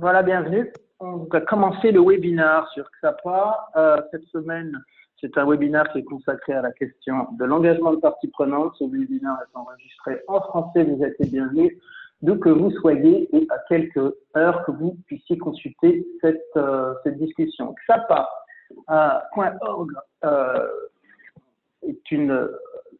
Voilà, bienvenue. On va commencer le webinaire sur XAPA. Euh, cette semaine, c'est un webinaire qui est consacré à la question de l'engagement de parties prenantes. Ce webinaire est enregistré en français, vous êtes les bienvenus, d'où que vous soyez et à quelques heures que vous puissiez consulter cette, euh, cette discussion. XAPA.org euh, est une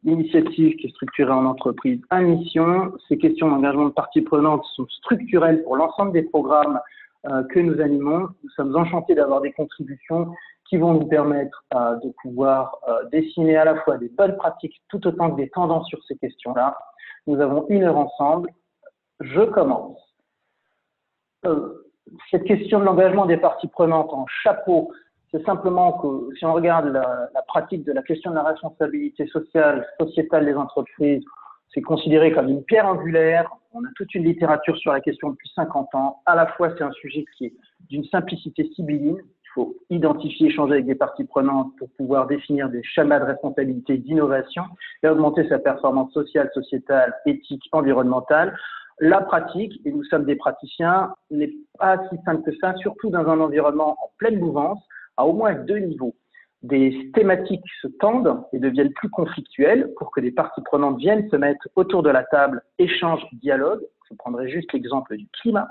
initiative qui est structurée en entreprise à mission. Ces questions d'engagement de parties prenantes sont structurelles pour l'ensemble des programmes euh, que nous animons. Nous sommes enchantés d'avoir des contributions qui vont nous permettre euh, de pouvoir euh, dessiner à la fois des bonnes pratiques tout autant que des tendances sur ces questions-là. Nous avons une heure ensemble. Je commence. cette question de l'engagement des parties prenantes en chapeau c'est simplement que si on regarde la, pratique de la question de la responsabilité sociale, sociétale des entreprises, c'est considéré comme une pierre angulaire. On a toute une littérature sur la question depuis 50 ans. À la fois, c'est un sujet qui est d'une simplicité sibylline. Il faut identifier, échanger avec des parties prenantes pour pouvoir définir des schémas de responsabilité d'innovation et augmenter sa performance sociale, sociétale, éthique, environnementale. La pratique, et nous sommes des praticiens, n'est pas si simple que ça, surtout dans un environnement en pleine mouvance à au moins deux niveaux. Des thématiques se tendent et deviennent plus conflictuelles pour que les parties prenantes viennent se mettre autour de la table, échangent, dialoguent. Je prendrai juste l'exemple du climat,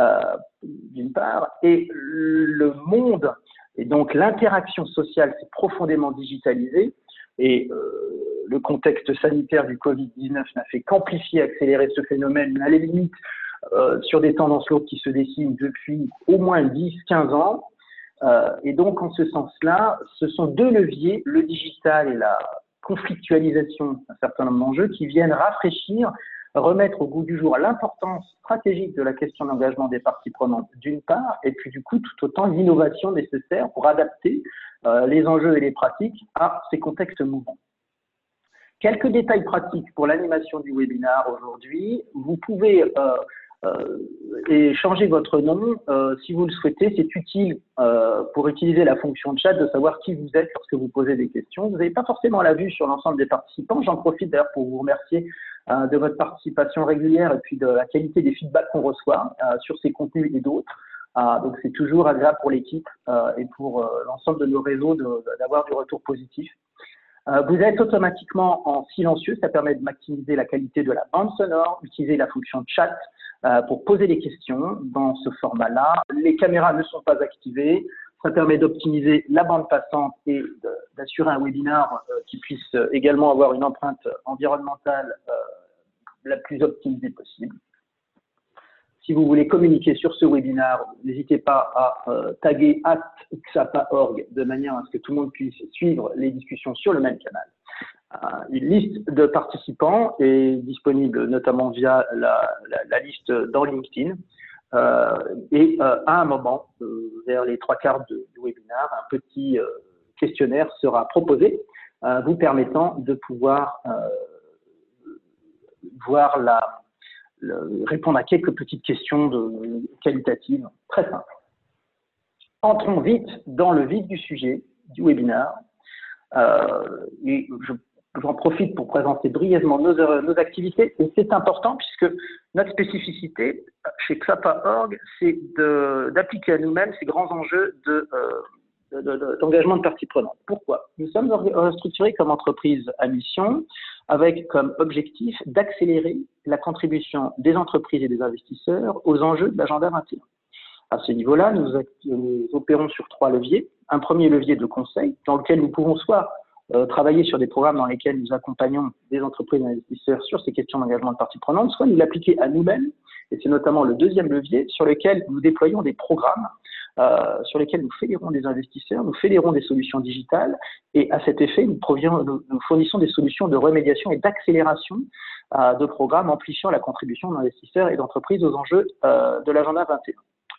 euh, d'une part, et le monde, et donc l'interaction sociale s'est profondément digitalisée, et euh, le contexte sanitaire du Covid-19 n'a fait qu'amplifier, accélérer ce phénomène, à la limite, euh, sur des tendances lourdes qui se dessinent depuis au moins 10-15 ans, euh, et donc, en ce sens-là, ce sont deux leviers, le digital et la conflictualisation d'un certain nombre d'enjeux, qui viennent rafraîchir, remettre au goût du jour l'importance stratégique de la question d'engagement des parties prenantes, d'une part, et puis du coup, tout autant l'innovation nécessaire pour adapter euh, les enjeux et les pratiques à ces contextes mouvants. Quelques détails pratiques pour l'animation du webinaire aujourd'hui. Vous pouvez euh, et changer votre nom euh, si vous le souhaitez. C'est utile euh, pour utiliser la fonction de chat de savoir qui vous êtes lorsque vous posez des questions. Vous n'avez pas forcément la vue sur l'ensemble des participants. J'en profite d'ailleurs pour vous remercier de votre participation régulière et puis de la qualité des feedbacks qu'on reçoit sur ces contenus et d'autres. donc c'est toujours agréable pour l'équipe et pour l'ensemble de nos réseaux d'avoir du retour positif. Vous êtes automatiquement en silencieux, ça permet de maximiser la qualité de la bande sonore, utiliser la fonction chat euh, pour poser des questions dans ce format-là. Les caméras ne sont pas activées. Ça permet d'optimiser la bande passante et d'assurer un webinaire euh, qui puisse également avoir une empreinte environnementale euh, la plus optimisée possible. Si vous voulez communiquer sur ce webinaire, n'hésitez pas à taguer xapa.org de manière à ce que tout le monde puisse suivre les discussions sur le même canal. Euh, une liste de participants est disponible notamment via la, liste dans LinkedIn. Euh, et euh, à un moment, vers les trois quarts du webinaire, un petit questionnaire sera proposé vous permettant de pouvoir voir la, répondre à quelques petites questions de, qualitatives très simples. Entrons vite dans le vif du sujet du webinaire. je J'en profite pour présenter brièvement nos, nos activités c'est important puisque notre spécificité chez XAPA.org, c'est d'appliquer à nous-mêmes ces grands enjeux euh, d'engagement de, de, parties prenantes. Pourquoi? Nous sommes structurés comme entreprise à mission avec comme objectif d'accélérer la contribution des entreprises et des investisseurs aux enjeux de l'agenda 21. À ce niveau-là, nous, opérons sur trois leviers. Un premier levier de conseil dans lequel nous pouvons soit euh, travailler sur des programmes dans lesquels nous accompagnons des entreprises et investisseurs sur ces questions d'engagement de parties prenantes, soit nous l'appliquer à nous-mêmes, et c'est notamment le deuxième levier sur lequel nous déployons des programmes euh, sur lesquels nous fédérons des investisseurs, nous fédérons des solutions digitales, et à cet effet, nous, nous fournissons des solutions de remédiation et d'accélération euh, de programmes amplifiant la contribution d'investisseurs et d'entreprises aux enjeux euh, de l'agenda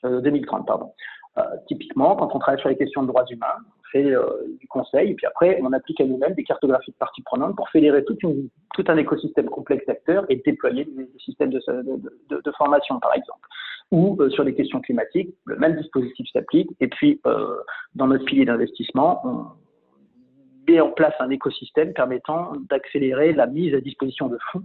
2030. Pardon. Euh, typiquement, quand on travaille sur les questions de droits humains, on fait euh, du conseil, et puis après, on applique à nous-mêmes des cartographies de parties prenantes pour fédérer une, tout un écosystème complexe d'acteurs et déployer des, systèmes de, de, de, formation, par exemple. Ou euh, sur les questions climatiques, le même dispositif s'applique, et puis dans notre pilier d'investissement, on met en place un écosystème permettant d'accélérer la mise à disposition de fonds,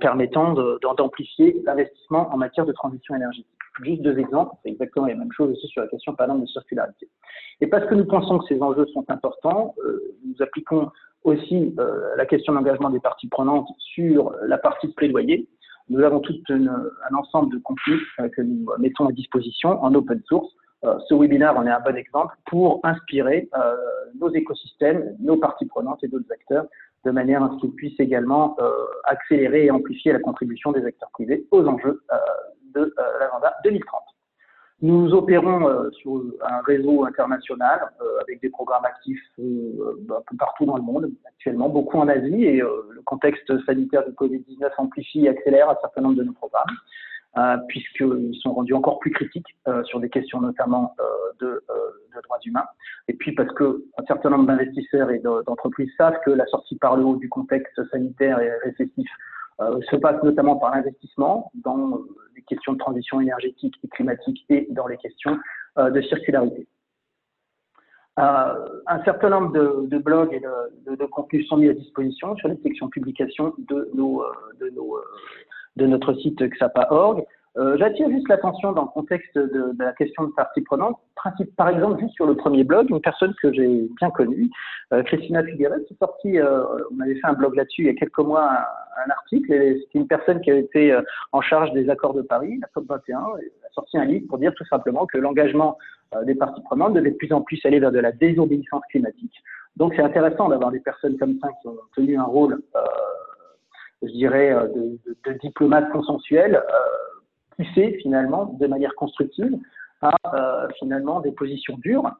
permettant d'amplifier l'investissement en matière de transition énergétique. Juste deux exemples, c'est exactement la même chose aussi sur la question par exemple de circularité. Et parce que nous pensons que ces enjeux sont importants, nous appliquons aussi la question d'engagement des parties prenantes sur la partie de plaidoyer. Nous avons tout un ensemble de contenus que nous mettons à disposition en open source euh, ce webinaire en est un bon exemple pour inspirer euh, nos écosystèmes, nos parties prenantes et d'autres acteurs de manière à ce qu'ils puissent également euh, accélérer et amplifier la contribution des acteurs privés aux enjeux de l'agenda 2030. Nous opérons sur un réseau international avec des programmes actifs un peu partout dans le monde, actuellement beaucoup en Asie, et le contexte sanitaire du Covid-19 amplifie et accélère un certain nombre de nos programmes. Euh, puisqu'ils sont rendus encore plus critiques euh, sur des questions notamment euh, de, de, droits humains. Et puis parce que un certain nombre d'investisseurs et d'entreprises savent que la sortie par le haut du contexte sanitaire et récessif se passe notamment par l'investissement dans questions de transition énergétique et climatique et dans les questions de circularité. un certain nombre de, blogs et de, contenus sont mis à disposition sur les sections publications de nos, de nos de notre site xapa.org. Euh, J'attire juste l'attention dans le contexte de, de, la question de partie prenante. Par exemple, juste sur le premier blog, une personne que j'ai bien connue, euh, Christina Figueres, qui est sortie, euh, on avait fait un blog là-dessus il y a quelques mois, un, article, et c'était une personne qui avait été euh, en charge des accords de Paris, la COP21, et a sorti un livre pour dire tout simplement que l'engagement euh, des parties prenantes devait de plus en plus aller vers de la désobéissance climatique. Donc c'est intéressant d'avoir des personnes comme ça qui ont tenu un rôle je dirais, de, de, de diplomates consensuels, euh, pousser finalement de manière constructive à euh, finalement des positions dures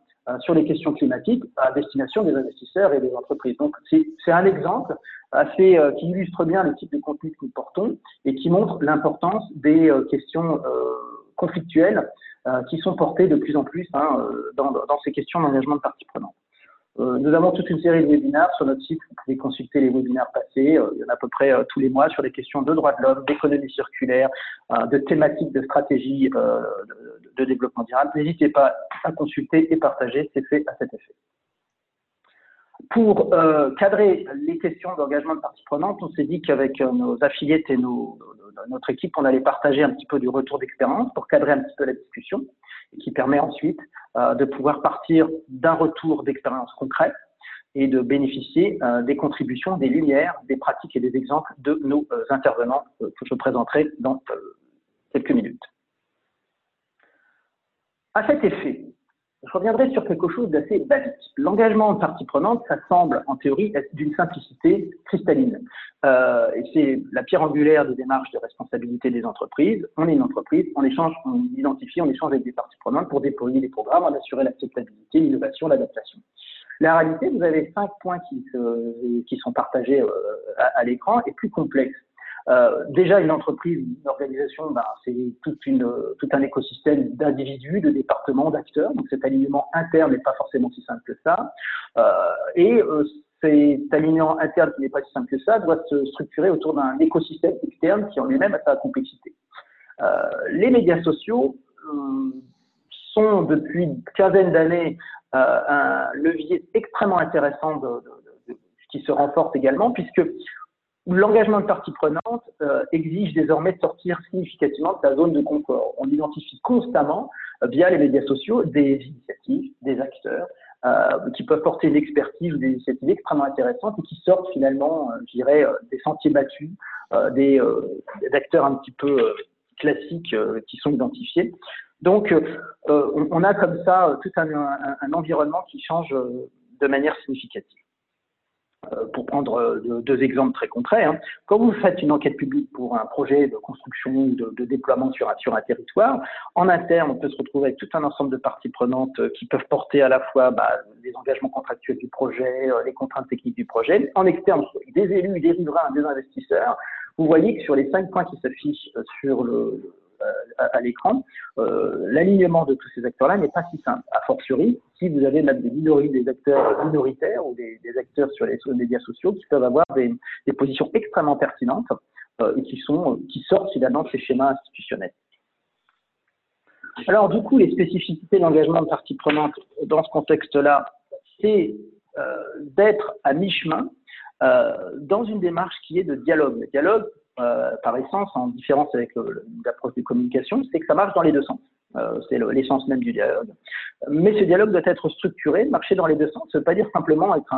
sur les questions climatiques à destination des investisseurs et des entreprises. Donc c'est un exemple assez qui illustre bien le type de contenu que nous portons et qui montre l'importance des questions conflictuelles qui sont portées de plus en plus hein, dans, dans, ces questions d'engagement de parties prenantes. Euh, nous avons toute une série de webinaires sur notre site. Vous pouvez consulter les webinaires passés. Euh, il y en a à peu près euh, tous les mois sur les questions de droits de l'homme, d'économie circulaire, de thématiques de stratégie de, développement durable. N'hésitez pas à consulter et partager. C'est fait à cet effet. Pour cadrer les questions d'engagement de parties prenantes, on s'est dit qu'avec nos affiliés et notre équipe, on allait partager un petit peu du retour d'expérience pour cadrer un petit peu la discussion qui permet ensuite euh, de pouvoir partir d'un retour d'expérience concrète et de bénéficier euh, des contributions, des lumières, des pratiques et des exemples de nos euh, intervenants que je présenterai dans quelques minutes. À cet effet, je reviendrai sur quelque chose d'assez basique. L'engagement de partie prenante, ça semble en théorie être d'une simplicité cristalline. Euh, et c'est la pierre angulaire des démarches de responsabilité des entreprises. On est une entreprise, on échange, on identifie, on échange avec des parties prenantes pour déployer des programmes, en assurer l'acceptabilité, l'innovation, l'adaptation. La réalité, vous avez cinq points qui, qui sont partagés euh, à l'écran et plus complexes. Euh, déjà, une entreprise, une organisation, bah, c'est tout un écosystème d'individus, de départements, d'acteurs. Donc cet alignement interne n'est pas forcément si simple que ça. Euh, et euh, cet alignement interne qui n'est pas si simple que ça doit se structurer autour d'un écosystème externe qui en lui-même a sa complexité. Euh, les médias sociaux euh, sont depuis une quinzaine d'années un levier extrêmement intéressant de, de, de, qui se renforce également puisque l'engagement de partie prenante euh, exige désormais de sortir significativement de sa zone de confort. On identifie constamment, euh, via les médias sociaux, des initiatives, des acteurs euh, qui peuvent porter une expertise ou des initiatives extrêmement intéressantes et qui sortent finalement, je dirais, des sentiers battus, des, des, acteurs un petit peu classiques qui sont identifiés. Donc, on, on, a comme ça tout un, un, un environnement qui change de manière significative. Euh, pour prendre euh, deux exemples très concrets, hein. quand vous faites une enquête publique pour un projet de construction ou de, déploiement sur un, sur un territoire, en interne, on peut se retrouver avec tout un ensemble de parties prenantes euh, qui peuvent porter à la fois bah, les engagements contractuels du projet, les contraintes techniques du projet. En externe, des élus, des riverains, des investisseurs. Vous voyez que sur les cinq points qui s'affichent sur le, euh, à, l'écran, euh, l'alignement de tous ces acteurs-là n'est pas si simple. A fortiori, si vous avez même des minorités, des acteurs minoritaires ou des, acteurs sur les médias sociaux qui peuvent avoir des, positions extrêmement pertinentes euh, et qui, sont, qui sortent finalement de ces schémas institutionnels. Alors, du coup, les spécificités de l'engagement de partie prenante dans ce contexte-là, c'est euh, d'être à mi-chemin euh, dans une démarche qui est de dialogue. Le dialogue, par essence, en différence avec l'approche de communication, c'est que ça marche dans les deux sens. c'est l'essence même du dialogue. Mais ce dialogue doit être structuré, marcher dans les deux sens. Ça ne veut pas dire simplement être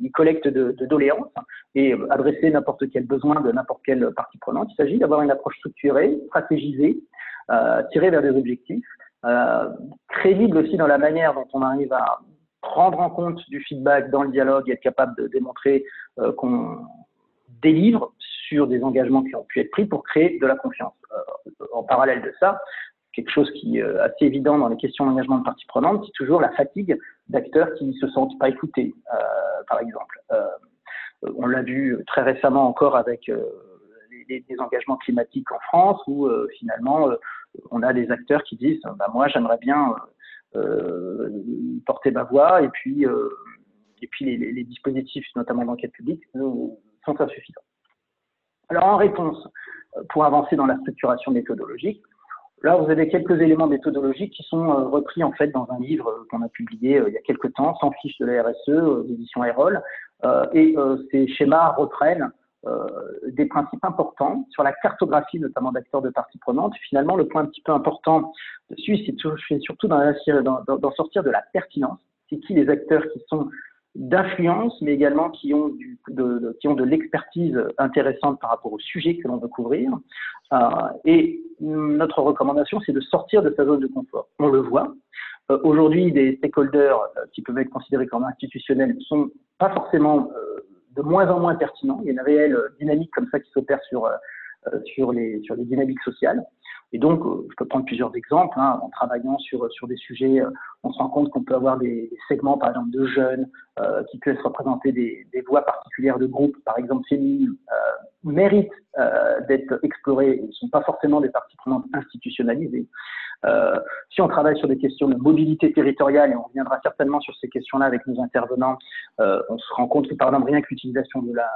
une collecte de, de doléances et adresser n'importe quel besoin de n'importe quelle partie prenante. Il s'agit d'avoir une approche structurée, stratégisée, tirée vers des objectifs, crédible aussi dans la manière dont on arrive à prendre en compte du feedback dans le dialogue et être capable de démontrer euh, qu'on délivre sur des engagements qui ont pu être pris pour créer de la confiance. Euh, en parallèle de ça, quelque chose qui est euh, assez évident dans les questions d'engagement de parties prenantes, c'est toujours la fatigue d'acteurs qui ne se sentent pas écoutés, par exemple. on l'a vu très récemment encore avec les, engagements climatiques en France, où finalement, on a des acteurs qui disent bah, Moi, j'aimerais bien euh, porter ma voix et puis, euh, et puis les, dispositifs, notamment d'enquête publique, sont insuffisants. Alors en réponse, euh, pour avancer dans la structuration méthodologique, Là, vous avez quelques éléments méthodologiques qui sont repris en fait dans un livre qu'on a publié il y a quelques temps, sans fiche de la RSE, d'édition Erol. et ces schémas reprennent euh, des principes importants sur la cartographie, notamment d'acteurs de parties prenantes. Finalement, le point un petit peu important dessus, c'est surtout d'en sortir de la pertinence. C'est qui les acteurs qui sont d'influence, mais également qui ont, du, de, qui ont de l'expertise intéressante par rapport au sujet que l'on veut couvrir. Euh, et notre recommandation, c'est de sortir de sa zone de confort. On le voit. Euh, Aujourd'hui, des stakeholders qui peuvent être considérés comme institutionnels ne sont pas forcément de moins en moins pertinent. Il y a une réelle euh, dynamique comme ça qui s'opère sur, euh, euh, sur, les, sur les dynamiques sociales. Et donc, je peux prendre plusieurs exemples. Hein. En travaillant sur, sur des sujets, on se rend compte qu'on peut avoir des, segments, par exemple, de jeunes qui peuvent représenter des, des, voix particulières de groupes, par exemple féminines, méritent d'être explorés. Ils ne sont pas forcément des parties prenantes institutionnalisées. Euh, si on travaille sur des questions de mobilité territoriale, et on reviendra certainement sur ces questions-là avec nos intervenants, euh, on se rend compte que par exemple rien que l'utilisation de la,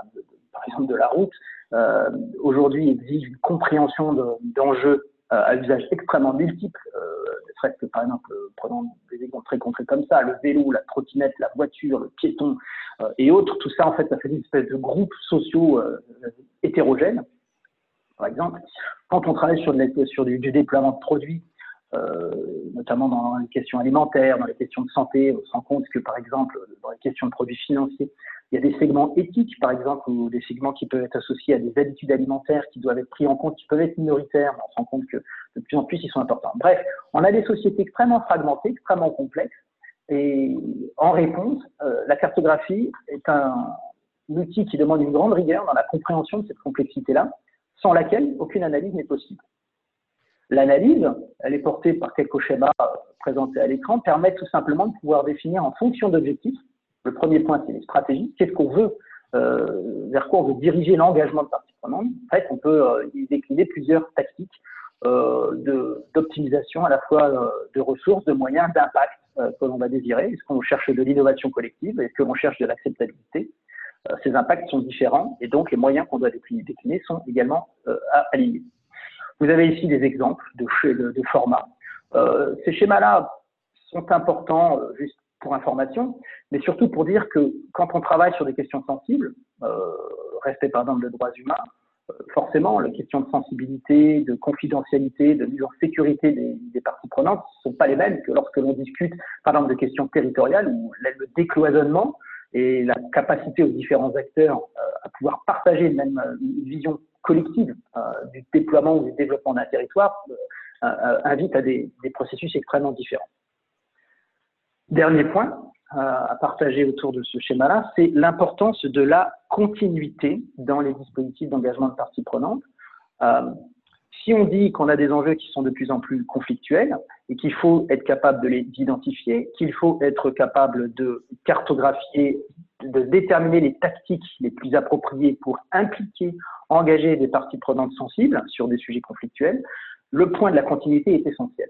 par exemple de la route, euh, aujourd'hui exige une compréhension d'enjeux à usage extrêmement multiple, ne serait-ce que par exemple, prenons des exemples très concrets comme ça, le vélo, la trottinette, la voiture, le piéton et autres, tout ça en fait ça fait une espèce de groupes sociaux hétérogènes. Par exemple, quand on travaille sur, sur du, du, déploiement de produits, euh, notamment dans les questions alimentaires, dans les questions de santé. On se rend compte que, par exemple, dans les questions de produits financiers, il y a des segments éthiques, par exemple, ou des segments qui peuvent être associés à des habitudes alimentaires qui doivent être pris en compte, qui peuvent être minoritaires, mais on se rend compte que de plus en plus, ils sont importants. Bref, on a des sociétés extrêmement fragmentées, extrêmement complexes, et en réponse, euh, la cartographie est un outil qui demande une grande rigueur dans la compréhension de cette complexité-là, sans laquelle aucune analyse n'est possible. L'analyse, elle est portée par quelques schémas présentés à l'écran, permet tout simplement de pouvoir définir en fonction d'objectifs. Le premier point, c'est les stratégies. Qu'est-ce qu'on veut, euh, vers quoi on veut diriger l'engagement de parties prenantes? En fait, on peut euh, y décliner plusieurs tactiques euh, d'optimisation à la fois euh, de ressources, de moyens, d'impact euh, que l'on va désirer. Est-ce qu'on cherche de l'innovation collective? Est-ce que l'on cherche de l'acceptabilité? Ces impacts sont différents et donc les moyens qu'on doit décliner, sont également alignés. Vous avez ici des exemples de, de, de formats. Euh, ces schémas-là sont importants euh, juste pour information, mais surtout pour dire que quand on travaille sur des questions sensibles, euh, respect par exemple de droits humains, euh, forcément, les questions de sensibilité, de confidentialité, de mise en sécurité des, des parties prenantes ne sont pas les mêmes que lorsque l'on discute, par exemple, de questions territoriales où le décloisonnement et la capacité aux différents acteurs euh, à pouvoir partager même une vision collective euh, du déploiement ou du développement d'un territoire euh, invite à des, des, processus extrêmement différents. Dernier point à partager autour de ce schéma-là, c'est l'importance de la continuité dans les dispositifs d'engagement de parties prenantes si on dit qu'on a des enjeux qui sont de plus en plus conflictuels et qu'il faut être capable de les identifier, qu'il faut être capable de cartographier, de déterminer les tactiques les plus appropriées pour impliquer, engager des parties prenantes sensibles sur des sujets conflictuels, le point de la continuité est essentiel.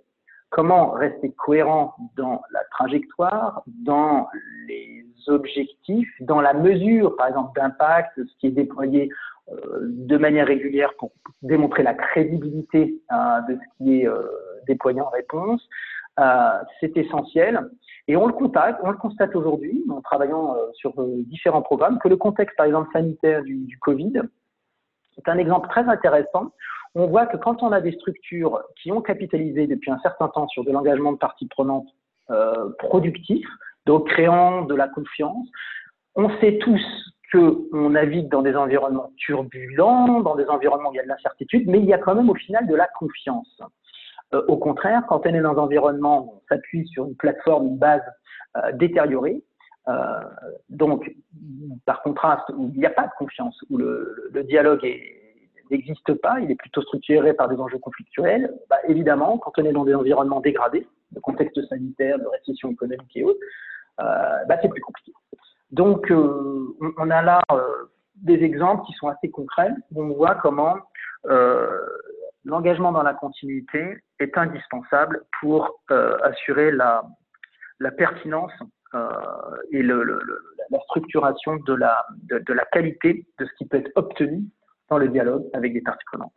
Comment rester cohérent dans la trajectoire, dans les objectifs, dans la mesure, par exemple, d'impact, ce qui est déployé euh, de manière régulière pour démontrer la crédibilité euh, de ce qui est euh, déployé en réponse. c'est essentiel. Et on le constate, aujourd'hui, en travaillant sur différents programmes, que le contexte, par exemple, sanitaire du, du Covid, C'est un exemple très intéressant. On voit que quand on a des structures qui ont capitalisé depuis un certain temps sur de l'engagement de parties prenantes euh, donc créant de la confiance, on sait tous qu'on navigue dans des environnements turbulents, dans des environnements où il y a de l'incertitude, mais il y a quand même au final de la confiance. Euh, au contraire, quand on est dans un environnement où on s'appuie sur une plateforme, une base euh, détériorée, euh, donc par contraste où il n'y a pas de confiance, où le, le dialogue n'existe pas, il est plutôt structuré par des enjeux conflictuels, bah, évidemment, quand on est dans des environnements dégradés, de contexte sanitaire, de récession économique et autres, euh, bah, c'est plus compliqué. Donc, euh, on a là euh, des exemples qui sont assez concrets, où on voit comment l'engagement dans la continuité est indispensable pour assurer la, pertinence et la structuration de la qualité de ce qui peut être obtenu dans le dialogue avec des parties prenantes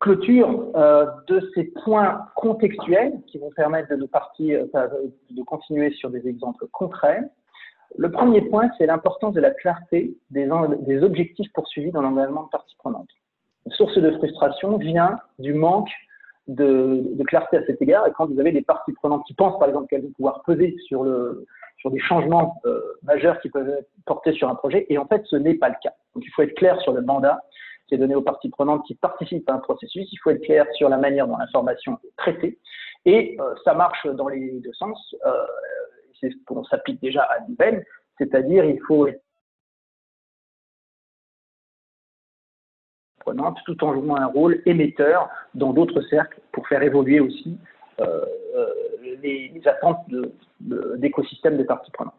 clôture euh, de ces points contextuels qui vont permettre de nous partir, euh, de continuer sur des exemples concrets. Le premier point, c'est l'importance de la clarté des, objectifs poursuivis dans l'engagement de parties prenantes. Une source de frustration vient du manque de, clarté à cet égard. Et quand vous avez des parties prenantes qui pensent, par exemple, qu'elles vont pouvoir peser sur, le, sur des changements euh, majeurs qui peuvent portés sur un projet, et en fait, ce n'est pas le cas. Donc, il faut être clair sur le mandat qui est donné aux parties prenantes qui participent à un processus. Il faut être clair sur la manière dont l'information est traitée. Et euh, ça marche dans les deux sens. Euh, c'est ce qu'on s'applique déjà à l'IBM, c'est-à-dire il faut être tout en jouant un rôle émetteur dans d'autres cercles pour faire évoluer aussi les, les, attentes d'écosystèmes de, des parties prenantes.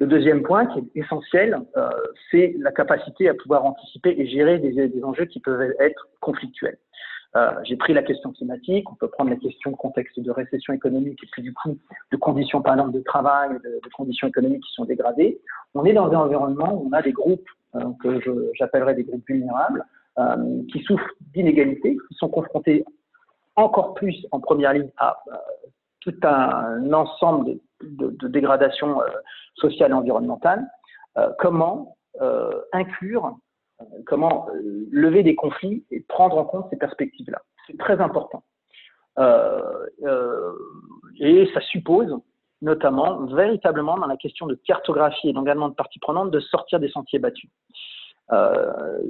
Le deuxième point qui est essentiel, euh, c'est la capacité à pouvoir anticiper et gérer des, enjeux qui peuvent être conflictuels. Euh, J'ai pris la question climatique, on peut prendre la question de contexte de récession économique et puis du coup de conditions par exemple de travail, de, de conditions économiques qui sont dégradées. On est dans un environnement où on a des groupes euh, que j'appellerais des groupes vulnérables euh, qui souffrent d'inégalités, qui sont confrontés encore plus en première ligne à euh, tout un ensemble de de, de dégradation euh, sociale et environnementale, euh, comment inclure, comment lever des conflits et prendre en compte ces perspectives-là. C'est très important. et ça suppose notamment véritablement dans la question de cartographie et d'engagement de parties prenantes de sortir des sentiers battus. Euh,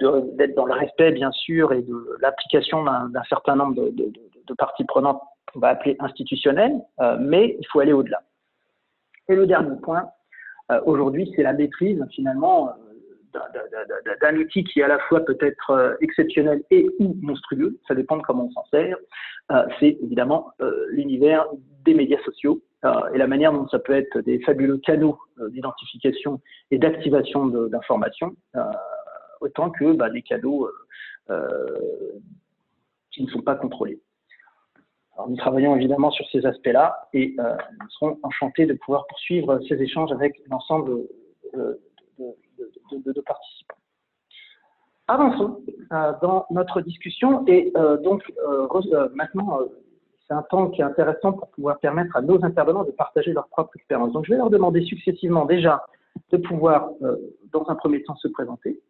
d'être dans le respect, bien sûr, et de l'application d'un certain nombre de, parties prenantes on va appeler institutionnel, euh, mais il faut aller au-delà. Et le dernier point, euh, aujourd'hui, c'est la maîtrise finalement d'un outil qui est à la fois peut être exceptionnel et ou monstrueux, ça dépend de comment on s'en sert, c'est évidemment l'univers des médias sociaux et la manière dont ça peut être des fabuleux canaux d'identification et d'activation d'informations, autant que bah, des canaux qui ne sont pas contrôlés. Alors, nous travaillons évidemment sur ces aspects-là et euh, nous serons enchantés de pouvoir poursuivre ces échanges avec l'ensemble de, participants. Avançons euh, dans notre discussion et euh, donc euh, maintenant c'est un temps qui est intéressant pour pouvoir permettre à nos intervenants de partager leur propre expérience. Donc je vais leur demander successivement déjà de pouvoir dans un premier temps se présenter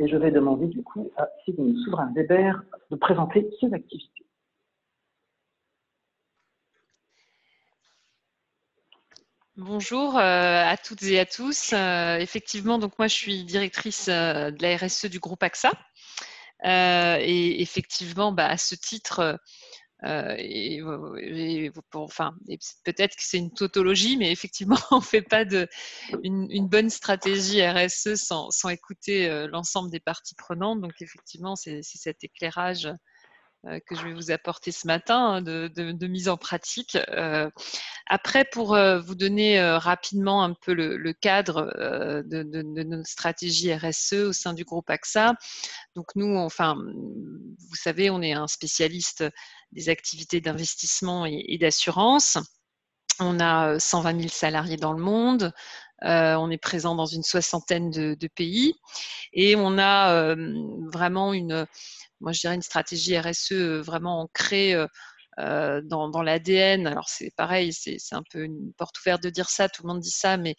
et je vais demander du coup à Sidney Souverain Weber de présenter ses activités. Bonjour euh, à toutes et à tous. Euh, effectivement, donc moi je suis directrice euh, de la RSE du groupe AXA. et effectivement, bah, à ce titre, enfin, peut-être que c'est une tautologie, mais effectivement, on ne fait pas une, bonne stratégie RSE sans, écouter l'ensemble des parties prenantes. Donc effectivement, c'est cet éclairage que je vais vous apporter ce matin hein, de, mise en pratique. Euh, après, pour euh, vous donner rapidement un peu le, cadre de, notre stratégie RSE au sein du groupe AXA, donc nous, enfin, vous savez, on est un spécialiste des activités d'investissement et, d'assurance. On a 120 000 salariés dans le monde. on est présent dans une soixantaine de, pays et on a vraiment une, moi je dirais une stratégie RSE euh, vraiment ancrée euh, euh, dans, dans l'ADN. Alors c'est pareil, c'est un peu une porte ouverte de dire ça, tout le monde dit ça, mais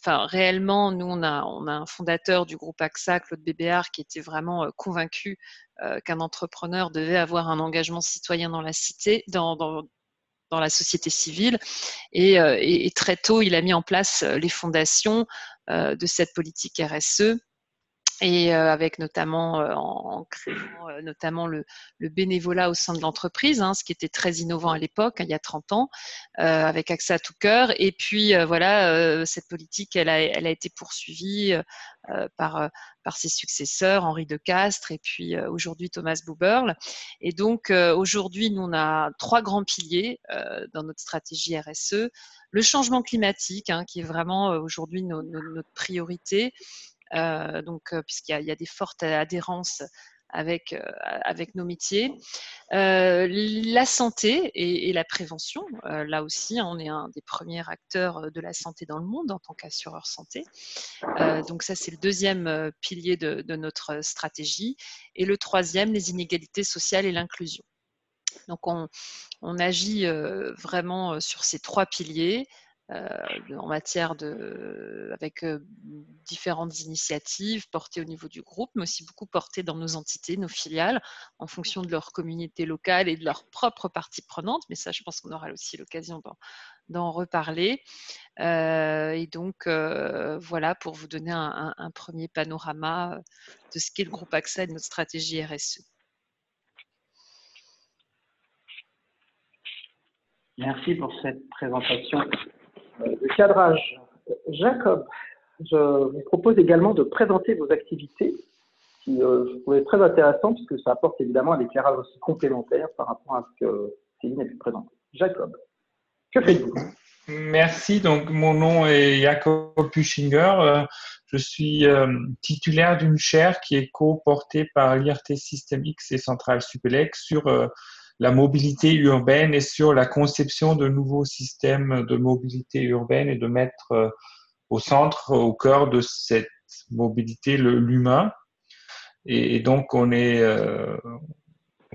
enfin, réellement, nous, on a, on a un fondateur du groupe AXA, Claude Bébéard, qui était vraiment convaincu qu'un entrepreneur devait avoir un engagement citoyen dans la cité, dans, dans, dans la société civile. Et, et, très tôt, il a mis en place les fondations de cette politique RSE et euh, avec notamment euh, en, créant euh, notamment le, le, bénévolat au sein de l'entreprise, hein, ce qui était très innovant à l'époque, hein, il y a 30 ans, avec AXA tout cœur. Et puis voilà, cette politique, elle a, elle a été poursuivie par, par ses successeurs, Henri de Castres et puis aujourd'hui Thomas Buberl. Et donc aujourd'hui, nous on a trois grands piliers dans notre stratégie RSE. Le changement climatique, hein, qui est vraiment aujourd'hui notre priorité. Euh, donc euh, puisqu'il y, a des fortes adhérences avec, euh, nos métiers. la santé et, la prévention, là aussi, hein, on est un des premiers acteurs de la santé dans le monde en tant qu'assureur santé. donc ça, c'est le deuxième pilier de, notre stratégie. Et le troisième, les inégalités sociales et l'inclusion. Donc on, on agit vraiment sur ces trois piliers euh, en matière de, avec euh, différentes initiatives portées au niveau du groupe, mais aussi beaucoup portées dans nos entités, nos filiales, en fonction de leur communauté locale et de leur propre partie prenante. Mais ça, je pense qu'on aura aussi l'occasion d'en reparler. Euh, et donc, voilà, pour vous donner un, un, premier panorama de ce qu'est le groupe AXA et de notre stratégie RSE. Merci pour cette présentation de cadrage. Jacob, je vous propose également de présenter vos activités, qui euh, je trouvais très intéressant, puisque ça apporte évidemment un éclairage aussi complémentaire par rapport à ce que Céline a pu présenter. Jacob, que faites-vous? Merci. Donc, mon nom est Jacob Puschinger. Euh, je suis euh, titulaire d'une chaire qui est co-portée par l'IRT System X et Centrale Supélec sur la mobilité urbaine et sur la conception de nouveaux systèmes de mobilité urbaine et de mettre euh, au centre, au cœur de cette mobilité l'humain. Et, donc on est, euh,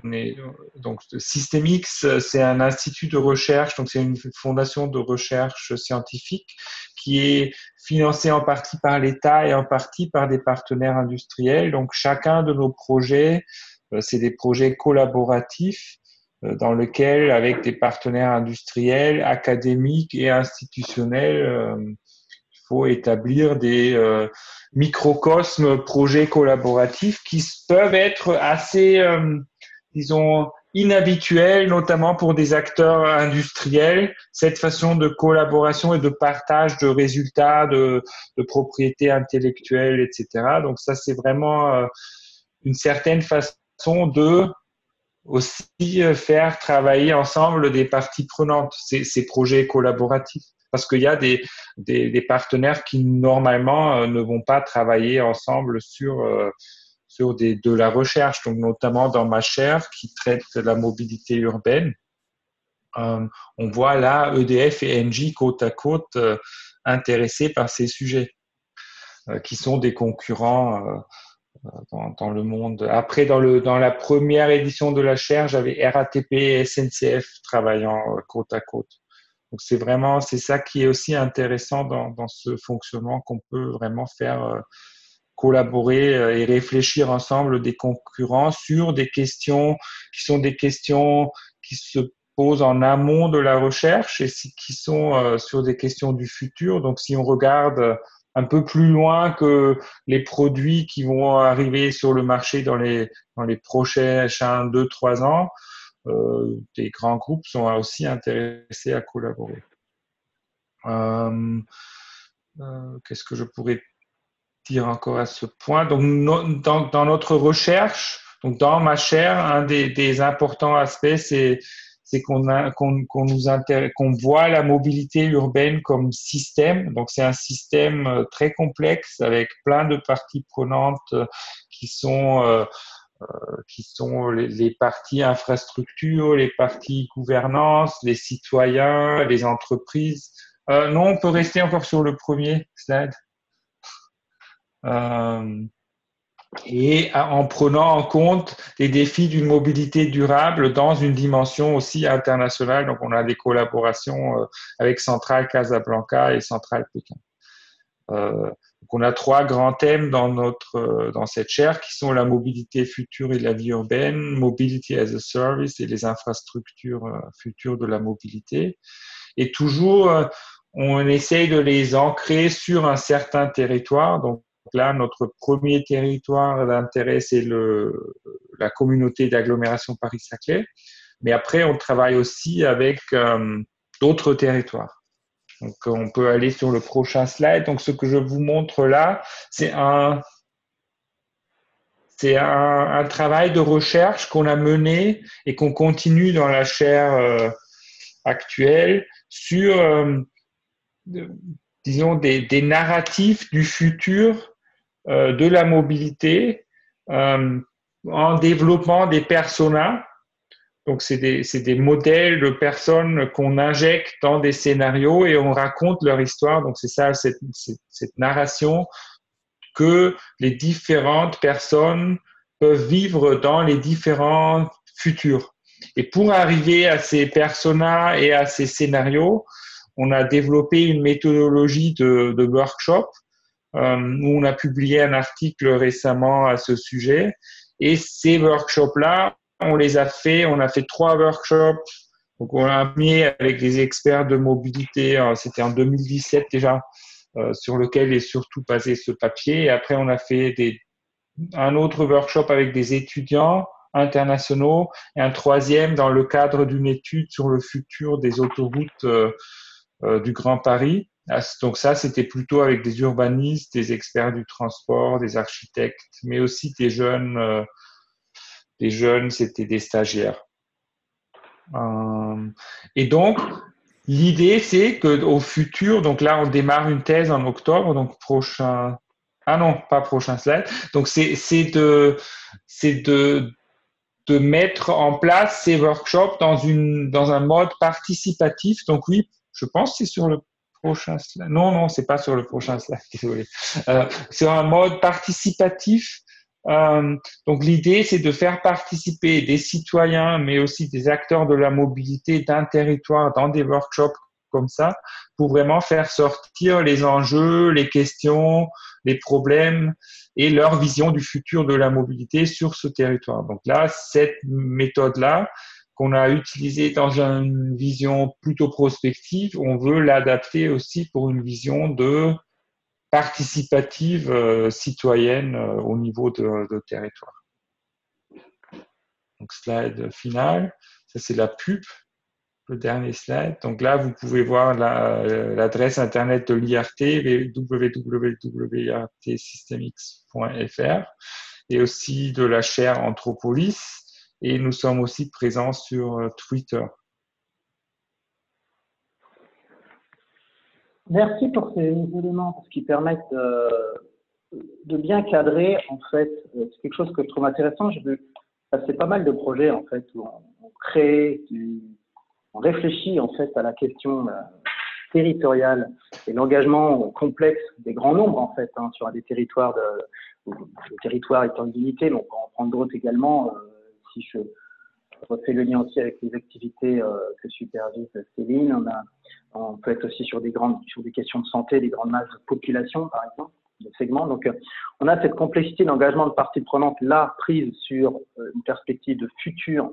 on est donc Systemix, c'est un institut de recherche, donc c'est une fondation de recherche scientifique qui est financée en partie par l'État et en partie par des partenaires industriels. Donc chacun de nos projets, euh, c'est des projets collaboratifs euh, dans lequel, avec des partenaires industriels, académiques et institutionnels, euh, il faut établir des euh, microcosmes projets collaboratifs qui peuvent être assez, disons, inhabituels, notamment pour des acteurs industriels, cette façon de collaboration et de partage de résultats, de, de propriété intellectuelle, etc. Donc ça, c'est vraiment une certaine façon de aussi euh, faire travailler ensemble des parties prenantes, ces, projets collaboratifs. Parce qu'il y a des, partenaires qui normalement euh, ne vont pas travailler ensemble sur, euh, sur des, de la recherche, donc notamment dans ma chaire qui traite la mobilité urbaine. On voit là EDF et Engie côte à côte intéressés par ces sujets, qui sont des concurrents dans, le monde. Après, dans, la première édition de la chaire, j'avais RATP et SNCF travaillant euh, côte à côte. Donc c'est vraiment, c'est ça qui est aussi intéressant dans, dans ce fonctionnement qu'on peut vraiment faire euh, collaborer euh, et réfléchir ensemble des concurrents sur des questions qui sont des questions qui se posent en amont de la recherche et qui sont sur des questions du futur. Donc si on regarde un peu plus loin que les produits qui vont arriver sur le marché dans les, prochains 2-3 ans. Euh, des grands groupes sont aussi intéressés à collaborer. Euh, euh, Qu'est-ce que je pourrais dire encore à ce point? Donc, dans, notre recherche, dans ma chaire, un des, des importants aspects, c'est c'est qu'on qu'on voit la mobilité urbaine comme système. Donc c'est un système euh, très complexe avec plein de parties prenantes euh, qui sont euh, qui sont les, les, parties infrastructures, les parties gouvernance, les citoyens, les entreprises. Euh, non, on peut rester encore sur le premier slide. Euh, et en prenant en compte les défis d'une mobilité durable dans une dimension aussi internationale. Donc, on a des collaborations euh, avec Centrale Casablanca et Centrale Pékin. Euh, on a trois grands thèmes dans notre euh, dans cette chaire qui sont la mobilité future et la vie urbaine, mobility as a service et les infrastructures euh, futures de la mobilité. Et toujours, on essaye de les ancrer sur un certain territoire. Donc là, notre premier territoire d'intérêt, c'est le la communauté d'agglomération Paris-Saclay. Mais après, on travaille aussi avec d'autres territoires. Donc, on peut aller sur le prochain slide. Donc, ce que je vous montre là, c'est un, c'est un, travail de recherche qu'on a mené et qu'on continue dans la chaire euh, actuelle sur, euh, disons, des, narratifs du futur euh, de la mobilité en développant des personas donc, c'est des, des, modèles de personnes qu'on injecte dans des scénarios et on raconte leur histoire. Donc, c'est ça, cette, cette, narration que les différentes personnes peuvent vivre dans les différents futurs. Et pour arriver à ces personas et à ces scénarios, on a développé une méthodologie de, de workshop euh, on a publié un article récemment à ce sujet. Et ces workshops-là, on les a fait. On a fait trois workshops. Donc, on a mis avec des experts de mobilité. Euh, c'était en 2017 déjà, euh, sur lequel est surtout basé ce papier. Et après, on a fait des, un autre workshop avec des étudiants internationaux et un troisième dans le cadre d'une étude sur le futur des autoroutes euh, du Grand Paris. Ah, donc ça, c'était plutôt avec des urbanistes, des experts du transport, des architectes, mais aussi des jeunes les jeunes, c'était des stagiaires. Euh, et donc, l'idée, c'est qu'au futur, donc là, on démarre une thèse en octobre, donc prochain. Ah non, pas prochain slide. Donc, c'est de, de, de mettre en place ces workshops dans, une, dans un mode participatif. Donc, oui, je pense que c'est sur le prochain. Non, non, c'est pas sur le prochain slide, désolé. Euh, sur un mode participatif euh, donc l'idée, c'est de faire participer des citoyens, mais aussi des acteurs de la mobilité d'un territoire dans des workshops comme ça, pour vraiment faire sortir les enjeux, les questions, les problèmes et leur vision du futur de la mobilité sur ce territoire. Donc là, cette méthode-là, qu'on a utilisée dans une vision plutôt prospective, on veut l'adapter aussi pour une vision de participative euh, citoyenne euh, au niveau de, territoire. Donc, slide final. Ça, c'est la pub, le dernier slide. Donc là, vous pouvez voir l'adresse internet de l'IRT, www.irtsystemx.fr, et aussi de la chaire Anthropolis. Et nous sommes aussi présents sur euh, Twitter. Merci pour ces éléments qui permettent de, bien cadrer, en fait, c'est quelque chose que je trouve intéressant. J'ai vu passer pas mal de projets, en fait, où on, crée, on réfléchit, en fait, à la question euh, territoriale et l'engagement complexe des grands nombres, en fait, hein, sur des territoires de, le territoire étant limité, mais on peut en prendre d'autres également. Euh, si je refais le lien aussi avec les activités euh, que supervise Céline, on a peut être aussi sur des grandes, sur des questions de santé, des grandes masses de population, par exemple, de segments. Donc, euh, on a cette complexité d'engagement de parties prenantes là prise sur euh, une perspective de futur,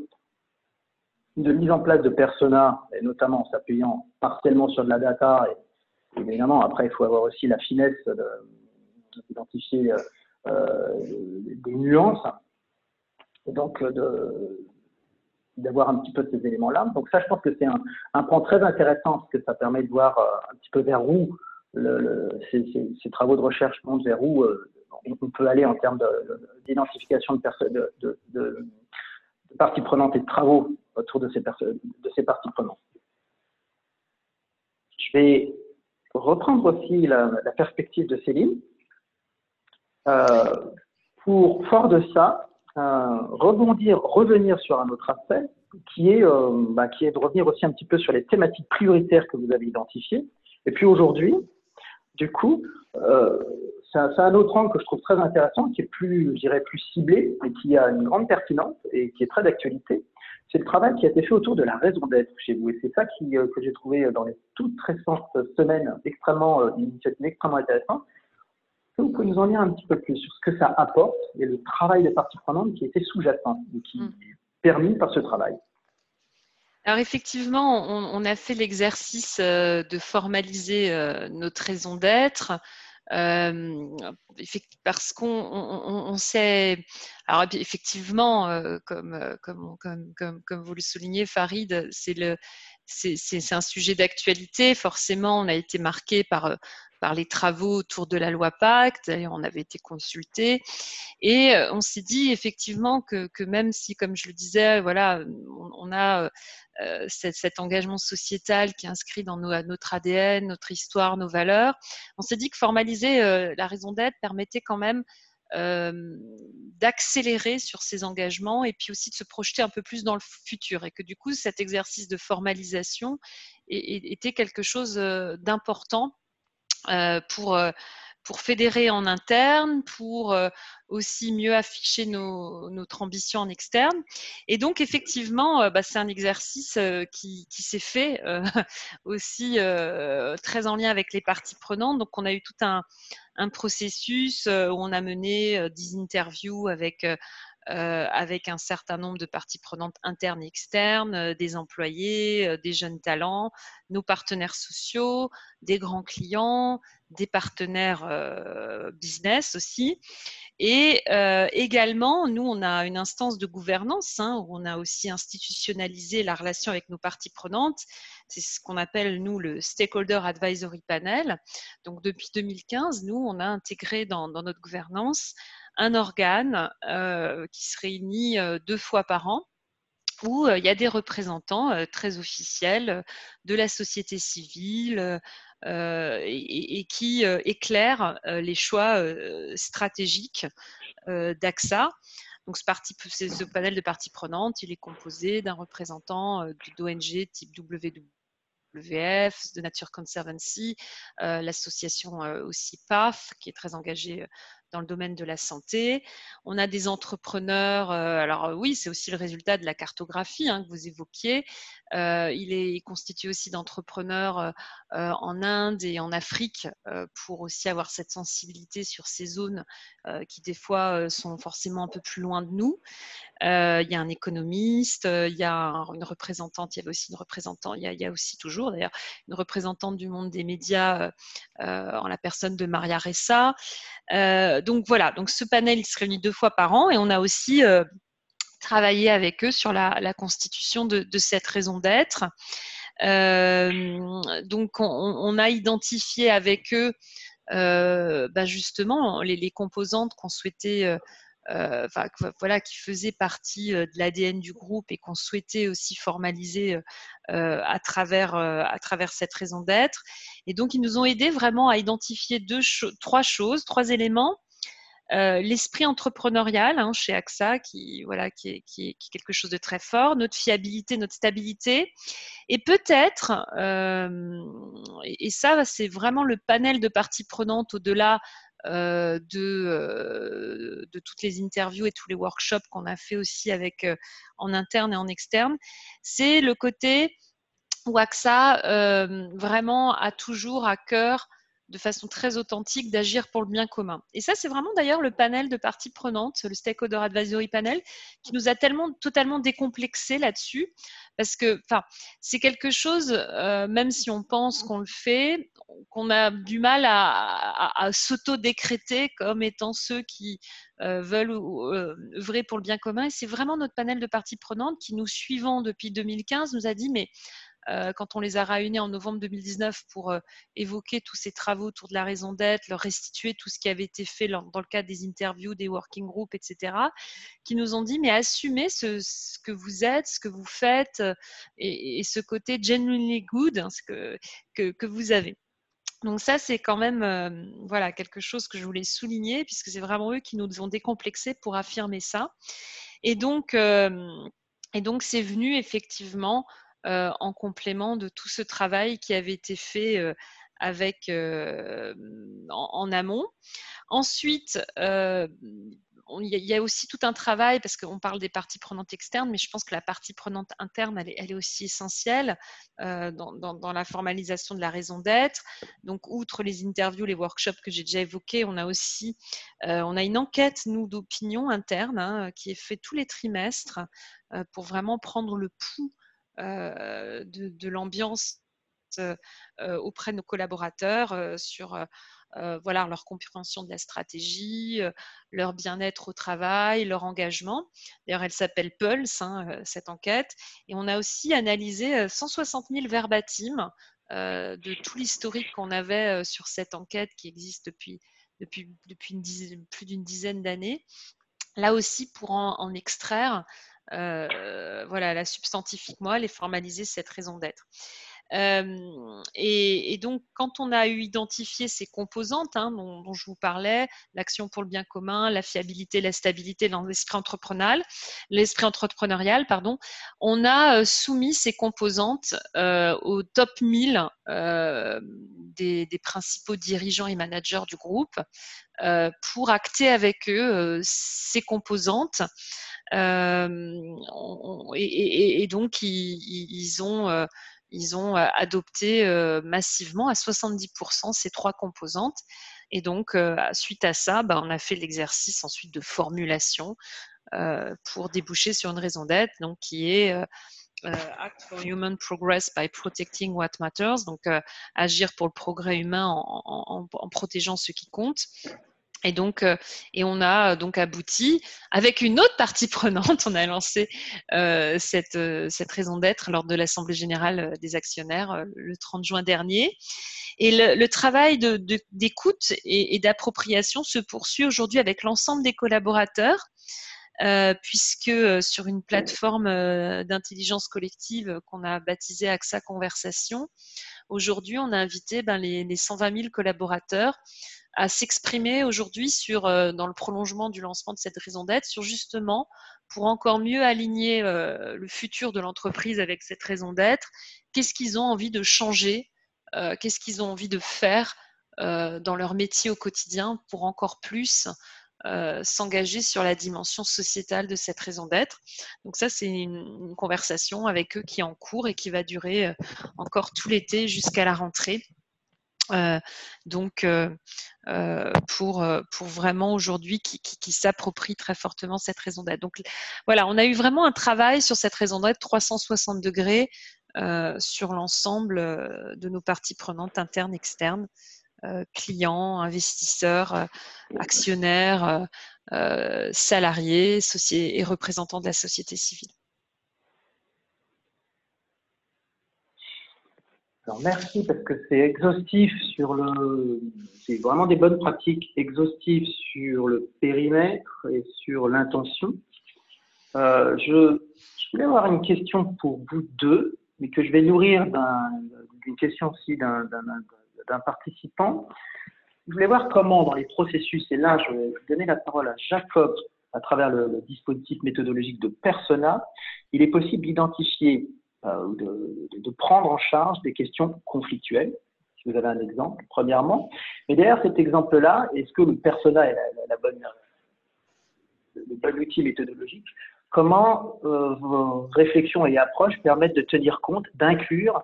de mise en place de personas, et notamment en s'appuyant partiellement sur de la data. Et, évidemment, après, il faut avoir aussi la finesse d'identifier des nuances. Et donc, de, d'avoir un petit peu ces éléments-là. Donc ça, je pense que c'est un, point très intéressant parce que ça permet de voir euh, un petit peu vers où ces, travaux de recherche montent, vers où euh, on peut aller en termes d'identification de, parties prenantes et de travaux autour de ces, parties prenantes. Je vais reprendre aussi la, perspective de Céline. Euh, pour, fort de ça, rebondir, revenir sur un autre aspect qui est, euh, bah, qui est de revenir aussi un petit peu sur les thématiques prioritaires que vous avez identifiées. Et puis aujourd'hui, du coup, euh, c'est un, autre angle que je trouve très intéressant, qui est plus, je dirais, plus ciblé et qui a une grande pertinence et qui est très d'actualité. c'est le travail qui a été fait autour de la raison d'être chez vous. Et c'est ça qui, que j'ai trouvé dans les toutes récentes semaines extrêmement, une initiative extrêmement intéressante. Vous pouvez nous en dire un petit peu plus sur ce que ça apporte et le travail des parties prenantes qui était sous-jacent et qui mm. est permis par ce travail? Alors effectivement, on, a fait l'exercice euh, de formaliser euh, notre raison d'être. Euh, parce qu'on sait, alors effectivement, comme, comme, comme, comme, vous le soulignez, Farid, c'est un sujet d'actualité. Forcément, on a été marqué par, par les travaux autour de la loi Pacte. D'ailleurs, on avait été consulté. Et on s'est dit effectivement que, même si, comme je le disais, voilà, on, a euh, cet, engagement sociétal qui est inscrit dans notre ADN, notre histoire, nos valeurs, on s'est dit que formaliser euh, la raison d'être permettait quand même euh, d'accélérer sur ces engagements et puis aussi de se projeter un peu plus dans le futur et que du coup cet exercice de formalisation était quelque chose d'important euh, pour, euh, pour fédérer en interne, pour euh, aussi mieux afficher notre ambition en externe. Et donc, effectivement, bah, c'est un exercice qui, qui s'est fait aussi très en lien avec les parties prenantes. Donc, on a eu tout un, un processus où on a mené 10 interviews avec euh, avec un certain nombre de parties prenantes internes et externes, euh, des employés, euh, des jeunes talents, nos partenaires sociaux, des grands clients, des partenaires business aussi. Et également, nous, on a une instance de gouvernance hein, où on a aussi institutionnalisé la relation avec nos parties prenantes. C'est ce qu'on appelle, nous, le Stakeholder Advisory Panel. Donc, depuis 2015, nous, on a intégré dans, dans notre gouvernance un organe euh, qui se réunit euh, deux fois par an où euh, il y a des représentants très officiels de la société civile et, qui éclairent les choix stratégiques d'AXA. Donc ce, ce panel de parties prenantes, il est composé d'un représentant d'ONG type WWF, de Nature Conservancy, l'association aussi PAF, qui est très engagée dans le domaine de la santé. On a des entrepreneurs, euh, alors euh, oui, c'est aussi le résultat de la cartographie hein, que vous évoquiez. Euh, il est constitué aussi d'entrepreneurs en Inde et en Afrique pour aussi avoir cette sensibilité sur ces zones qui des fois sont forcément un peu plus loin de nous. Il y a un économiste, il y a une représentante, il y avait aussi une représentante, il y a, aussi toujours d'ailleurs une représentante du monde des médias en la personne de Maria Ressa donc voilà, donc ce panel il se réunit deux fois par an et on a aussi euh, travaillé avec eux sur la, constitution de, cette raison d'être. Euh, donc on, a identifié avec eux euh, bah, justement les, composantes qu'on souhaitait voilà, qui faisaient partie de l'ADN du groupe et qu'on souhaitait aussi formaliser à, travers, à travers cette raison d'être. Et donc, ils nous ont aidés vraiment à identifier deux trois choses, trois éléments euh, l'esprit entrepreneurial hein, chez AXA, qui, voilà, qui est, quelque chose de très fort, notre fiabilité, notre stabilité, et peut-être, euh, et, ça, c'est vraiment le panel de parties prenantes au-delà euh, de, de, toutes les interviews et tous les workshops qu'on a fait aussi avec en interne et en externe, c'est le côté où AXA vraiment a toujours à cœur de façon très authentique d'agir pour le bien commun. Et ça, c'est vraiment d'ailleurs le panel de parties prenantes, le Stakeholder Advisory Panel, qui nous a tellement totalement décomplexé là-dessus, parce que c'est quelque chose, euh, même si on pense qu'on le fait, qu'on a du mal à, s'auto-décréter comme étant ceux qui euh, veulent euh, œuvrer pour le bien commun. Et c'est vraiment notre panel de parties prenantes qui, nous suivant depuis 2015, nous a dit, mais quand on les a réunis en novembre 2019 pour euh, évoquer tous ces travaux autour de la raison d'être, leur restituer tout ce qui avait été fait dans le cadre des interviews, des working groups, etc., qui nous ont dit, mais assumez ce, que vous êtes, ce que vous faites euh, et, ce côté genuinely good hein, que, vous avez. Donc ça, c'est quand même voilà quelque chose que je voulais souligner puisque c'est vraiment eux qui nous ont décomplexés pour affirmer ça. Et donc, et donc c'est venu effectivement euh, en complément de tout ce travail qui avait été fait euh, avec, euh, en, amont. Ensuite, il y, a aussi tout un travail, parce qu'on parle des parties prenantes externes, mais je pense que la partie prenante interne, elle est, aussi essentielle dans, la formalisation de la raison d'être. Donc, outre les interviews, les workshops que j'ai déjà évoqués, on a aussi on a une enquête, nous, d'opinion interne, hein, qui est faite tous les trimestres pour vraiment prendre le pouls de, de l'ambiance auprès de nos collaborateurs sur euh, voilà, leur compréhension de la stratégie, euh, leur bien-être au travail, leur engagement. D'ailleurs, elle s'appelle Pulse, hein, euh, cette enquête. Et on a aussi analysé 160 000 verbatims de tout l'historique qu'on avait sur cette enquête qui existe depuis, depuis, depuis plus d'une dizaine d'années. Là aussi, pour en, extraire voilà, la substantifique moelle et formaliser cette raison d'être et, donc, quand on a eu identifié ces composantes hein, dont, je vous parlais, l'action pour le bien commun, la fiabilité, la stabilité dans l'esprit entrepreneurial, l'esprit pardon, on a soumis ces composantes au top 1000 des, principaux dirigeants et managers du groupe pour acter avec eux ces composantes. Et, donc, ils ont euh, adopté euh, massivement à 70% ces trois composantes. Et donc, euh, suite à ça, bah, on a fait l'exercice ensuite de formulation pour déboucher sur une raison d'être, donc qui est Act for Human Progress by Protecting What Matters, donc agir pour le progrès humain en, protégeant ce qui compte. Et donc, euh, et on a euh, donc abouti avec une autre partie prenante. On a lancé euh, cette, cette raison d'être lors de l'Assemblée générale des actionnaires le 30 juin dernier. Et le, travail d'écoute et, d'appropriation se poursuit aujourd'hui avec l'ensemble des collaborateurs. Puisque sur une plateforme d'intelligence collective qu'on a baptisée AXA Conversation, aujourd'hui on a invité ben, les, les 120 000 collaborateurs à s'exprimer aujourd'hui sur, euh, dans le prolongement du lancement de cette raison d'être, sur justement pour encore mieux aligner euh, le futur de l'entreprise avec cette raison d'être, qu'est-ce qu'ils ont envie de changer, euh, qu'est-ce qu'ils ont envie de faire dans leur métier au quotidien pour encore plus s'engager sur la dimension sociétale de cette raison d'être. Donc ça, c'est une, conversation avec eux qui est en cours et qui va durer encore tout l'été jusqu'à la rentrée. Euh, donc, euh, euh, pour, pour vraiment aujourd'hui qui, qui, s'approprie très fortement cette raison d'être. Donc, voilà, on a eu vraiment un travail sur cette raison d'être 360 degrés sur l'ensemble de nos parties prenantes internes, externes, clients, investisseurs, actionnaires, salariés et représentants de la société civile. Alors merci parce que c'est exhaustif sur le, c'est vraiment des bonnes pratiques exhaustives sur le périmètre et sur l'intention. Euh, je, voulais avoir une question pour vous deux, mais que je vais nourrir d'une question aussi d'un participant. Je voulais voir comment dans les processus, et là je vais donner la parole à Jacob à travers le dispositif méthodologique de Persona, il est possible d'identifier euh, de, de, prendre en charge des questions conflictuelles. Si vous avez un exemple, premièrement. Mais derrière cet exemple-là, est-ce que le persona est la, bonne, le bon outil méthodologique? Comment euh, vos réflexions et approches permettent de tenir compte, d'inclure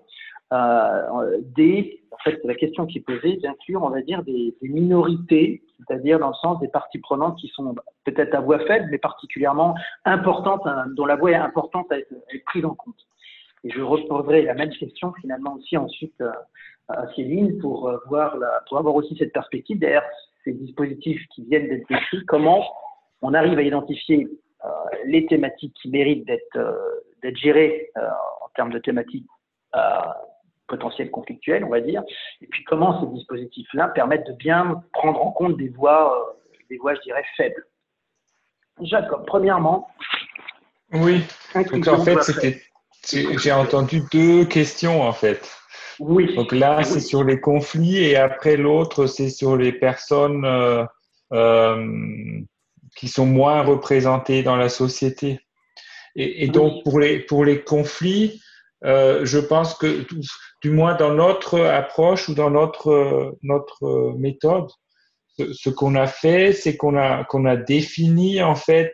euh, des, en fait, la question qui est posée, d'inclure, on va dire, des, minorités, c'est-à-dire dans le sens des parties prenantes qui sont peut-être à voix faible, mais particulièrement importantes, hein, dont la voix est importante à être prise en compte. Et je reposerai la même question finalement aussi ensuite euh, à Céline pour, euh, voir la, pour avoir aussi cette perspective derrière ces dispositifs qui viennent d'être décrits, comment on arrive à identifier euh, les thématiques qui méritent d'être d'être gérées en termes de thématiques potentielles conflictuelles, on va dire, et puis comment ces dispositifs-là permettent de bien prendre en compte des voix, des voix, je dirais, faibles? Jacob, premièrement. Oui, donc en fait, c'était j'ai entendu deux questions en fait. Oui. Donc là, c'est sur les conflits et après l'autre, c'est sur les personnes euh, euh, qui sont moins représentées dans la société. Et, donc pour les pour les conflits, euh, je pense que du moins dans notre approche ou dans notre notre méthode, ce qu'on a fait, c'est qu'on a, qu'on a défini en fait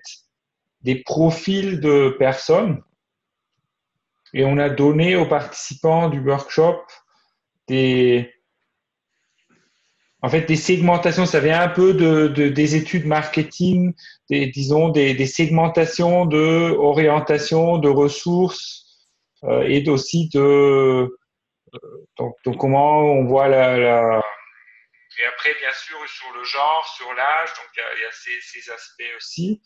des profils de personnes et on a donné aux participants du workshop des, en fait, des segmentations, ça vient un peu de, des études marketing, des, disons des, segmentations de orientation, de ressources euh, et aussi de donc, comment on voit la, la, Et après, bien sûr, sur le genre, sur l'âge, donc il y a, ces, aspects aussi.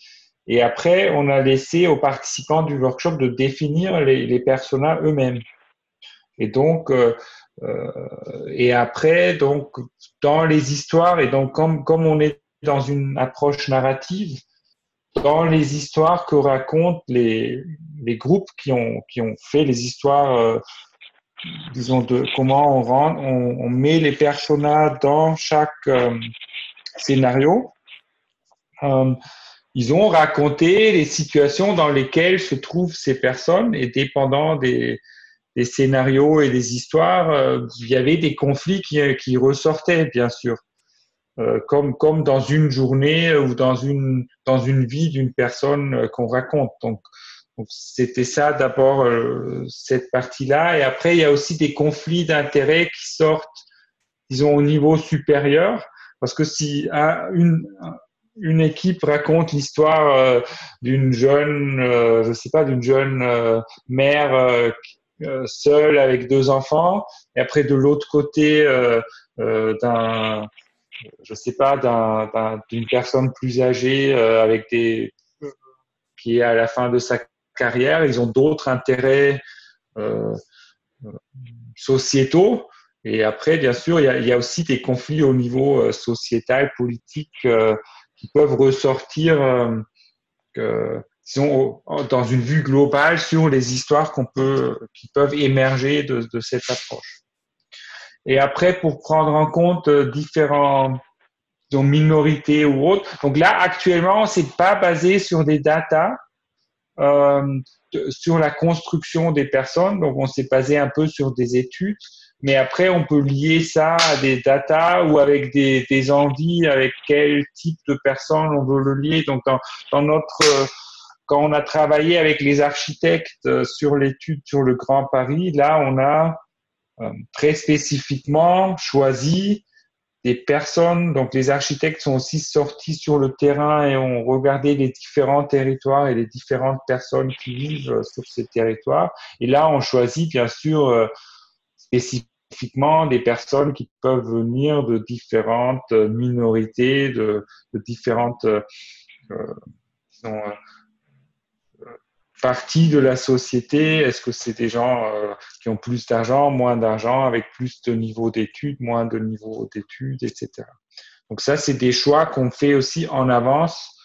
Et après, on a laissé aux participants du workshop de définir les, les personas eux-mêmes. Et donc, euh, euh, et après, donc, dans les histoires, et donc, comme, comme on est dans une approche narrative, dans les histoires que racontent les, les groupes qui ont, qui ont fait les histoires, euh, disons, de comment on, rend, on, met les personnages dans chaque euh, scénario, euh, ils ont raconté les situations dans lesquelles se trouvent ces personnes et dépendant des, scénarios et des histoires, euh, il y avait des conflits qui, qui ressortaient, bien sûr, comme, comme dans une journée ou dans une, dans une vie d'une personne qu'on raconte. Donc c'était ça d'abord, cette partie-là. Et après, il y a aussi des conflits d'intérêts qui sortent, disons, au niveau supérieur. Parce que si une, une équipe raconte l'histoire d'une jeune, je sais pas, d'une jeune mère euh, seul avec deux enfants, et après de l'autre côté euh, euh, d'un, je sais pas, d'une personne plus âgée avec des qui est à la fin de sa carrière, ils ont d'autres intérêts sociétaux. Et après, bien sûr, il y, a, aussi des conflits au niveau sociétal, politique, qui peuvent ressortir dans une vue globale sur les histoires peut, qui peuvent émerger de, cette approche. Et après, pour prendre en compte euh, différents minorités ou autres. Donc là, actuellement, c'est pas basé sur des datas, euh, sur la construction des personnes. Donc on s'est basé un peu sur des études, mais après on peut lier ça à des datas ou avec des, des envies, avec quel type de personnes on veut le lier. Donc dans, dans notre quand on a travaillé avec les architectes euh, sur l'étude sur le Grand Paris, là, on a euh, très spécifiquement choisi des personnes. Donc, les architectes sont aussi sortis sur le terrain et ont regardé les différents territoires et les différentes personnes qui vivent euh, sur ces territoires. Et là, on choisit bien sûr spécifiquement des personnes qui peuvent venir de différentes minorités, de, de différentes euh, disons, partie de la société? Est-ce que c'est des gens euh, qui ont plus d'argent, moins d'argent, avec plus de niveau d'études, moins de niveau d'études, etc. Donc ça, c'est des choix qu'on fait aussi en avance,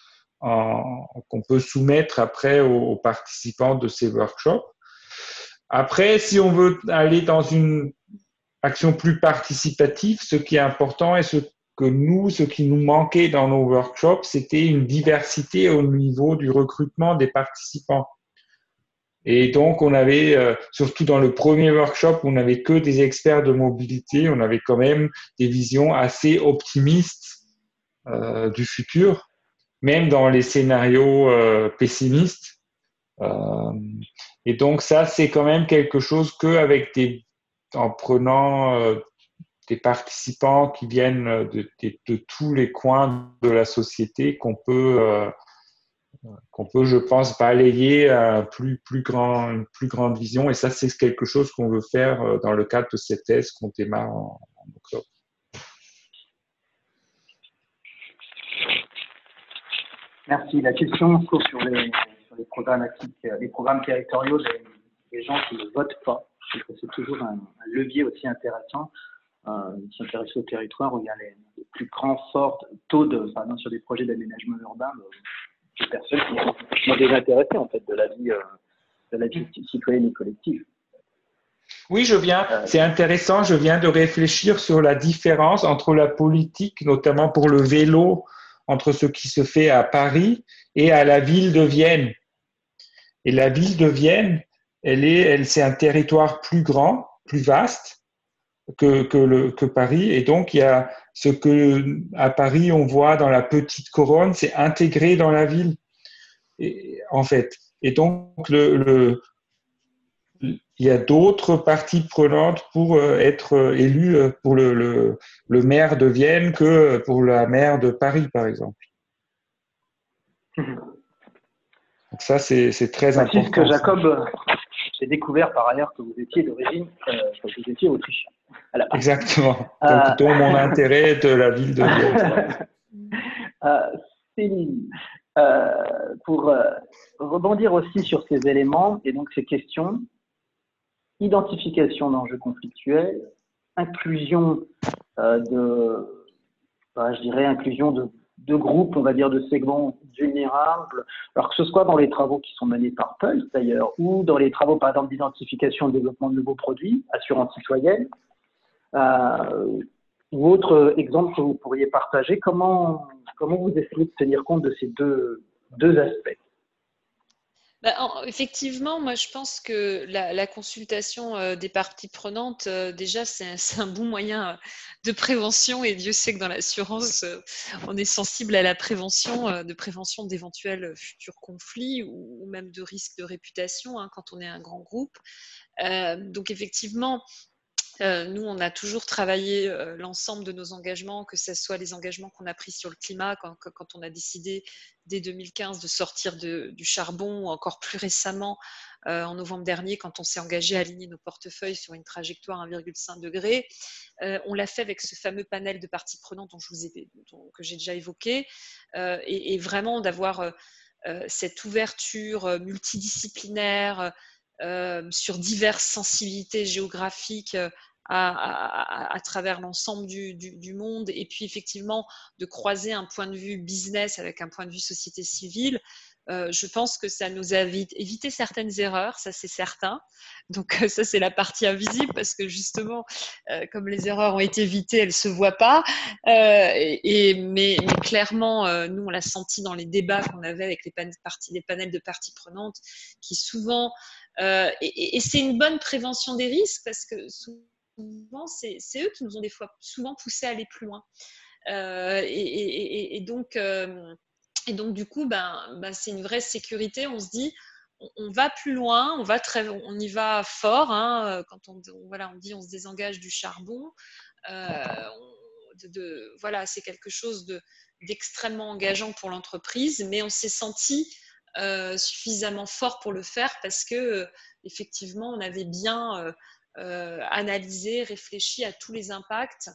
qu'on peut soumettre après aux, participants de ces workshops. Après, si on veut aller dans une action plus participative, ce qui est important et ce que nous, ce qui nous manquait dans nos workshops, c'était une diversité au niveau du recrutement des participants. Et donc, on avait, euh, surtout dans le premier workshop, on n'avait que des experts de mobilité, on avait quand même des visions assez optimistes euh, du futur, même dans les scénarios euh, pessimistes. Et donc, ça, c'est quand même quelque chose qu'avec des, en prenant des participants qui viennent de, tous les coins de la société qu'on peut qu'on peut, je pense, balayer à plus, plus grand, une plus grande vision. Et ça, c'est quelque chose qu'on veut faire euh, dans le cadre de cette thèse qu'on démarre en, octobre. Merci. La question sur les, sur les programmatiques, euh, programmes territoriaux des, gens qui ne votent pas. C'est toujours un, levier aussi intéressant euh, s'intéresser au territoire où il y a les, plus grands forts taux de, sur des projets d'aménagement urbain, des personnes qui sont désintéressées en fait de la vie, euh, de la vie citoyenne et collective. Oui, je viens. Euh, c'est intéressant. Je viens de réfléchir sur la différence entre la politique, notamment pour le vélo, entre ce qui se fait à Paris et à la ville de Vienne. Et la ville de Vienne, elle est, elle, c'est un territoire plus grand, plus vaste, que, que, le, que Paris. Et donc, il y a ce que à Paris on voit dans la petite couronne, c'est intégré dans la ville, et, en fait. Et donc, le, le il y a d'autres parties prenantes pour euh, être euh, élu euh, pour le, le, le, maire de Vienne que pour la maire de Paris, par exemple. Donc ça, c'est très important. que Jacob, j'ai découvert par ailleurs que vous étiez d'origine, euh, que vous étiez autrichien. Exactement. Donc, euh... mon intérêt de la ville de Vienne. euh, Céline, euh, pour euh, rebondir aussi sur ces éléments et donc ces questions, identification d'enjeux conflictuels, inclusion euh, de, bah, je dirais, inclusion de, de, groupes, on va dire, de segments vulnérables, alors que ce soit dans les travaux qui sont menés par Pulse d'ailleurs, ou dans les travaux, par exemple, d'identification et développement de nouveaux produits, assurance citoyenne, euh, ou autre exemple que vous pourriez partager, comment, comment vous essayez de tenir compte de ces deux, deux aspects? Bah, effectivement, moi je pense que la, consultation euh, des parties prenantes, euh, déjà c'est un, bon moyen de prévention et Dieu sait que dans l'assurance, euh, on est sensible à la prévention, de prévention d'éventuels futurs conflits ou, ou, même de risques de réputation hein, quand on est un grand groupe. donc effectivement, euh, nous, on a toujours travaillé euh, l'ensemble de nos engagements, que ce soit les engagements qu'on a pris sur le climat, quand, quand, on a décidé dès 2015 de sortir du charbon, ou encore plus récemment, euh, en novembre dernier, quand on s'est engagé à aligner nos portefeuilles sur une trajectoire 1,5 degré. On l'a fait avec ce fameux panel de parties prenantes dont je vous ai, que j'ai déjà évoqué, et, vraiment d'avoir cette ouverture multidisciplinaire sur diverses sensibilités géographiques euh, à, travers l'ensemble du, monde et puis effectivement de croiser un point de vue business avec un point de vue société civile. Euh, je pense que ça nous a évité certaines erreurs, ça c'est certain. Donc ça c'est la partie invisible parce que justement, euh, comme les erreurs ont été évitées, elles se voient pas. Euh, et, mais, clairement, euh, nous on l'a senti dans les débats qu'on avait avec les, parties, les panels de parties prenantes, qui souvent euh, et, c'est une bonne prévention des risques parce que souvent, c'est eux qui nous ont des fois souvent poussé à aller plus loin. Euh, et, donc, euh, et donc, du coup, ben, ben c'est une vraie sécurité. On se dit, on, va plus loin, on, va très, on y va fort. Hein, quand on, voilà, on dit on se désengage du charbon. Voilà, c'est quelque chose d'extrêmement engageant pour l'entreprise, mais on s'est senti suffisamment fort pour le faire parce que euh, effectivement on avait bien euh, analysé, réfléchi à tous les impacts,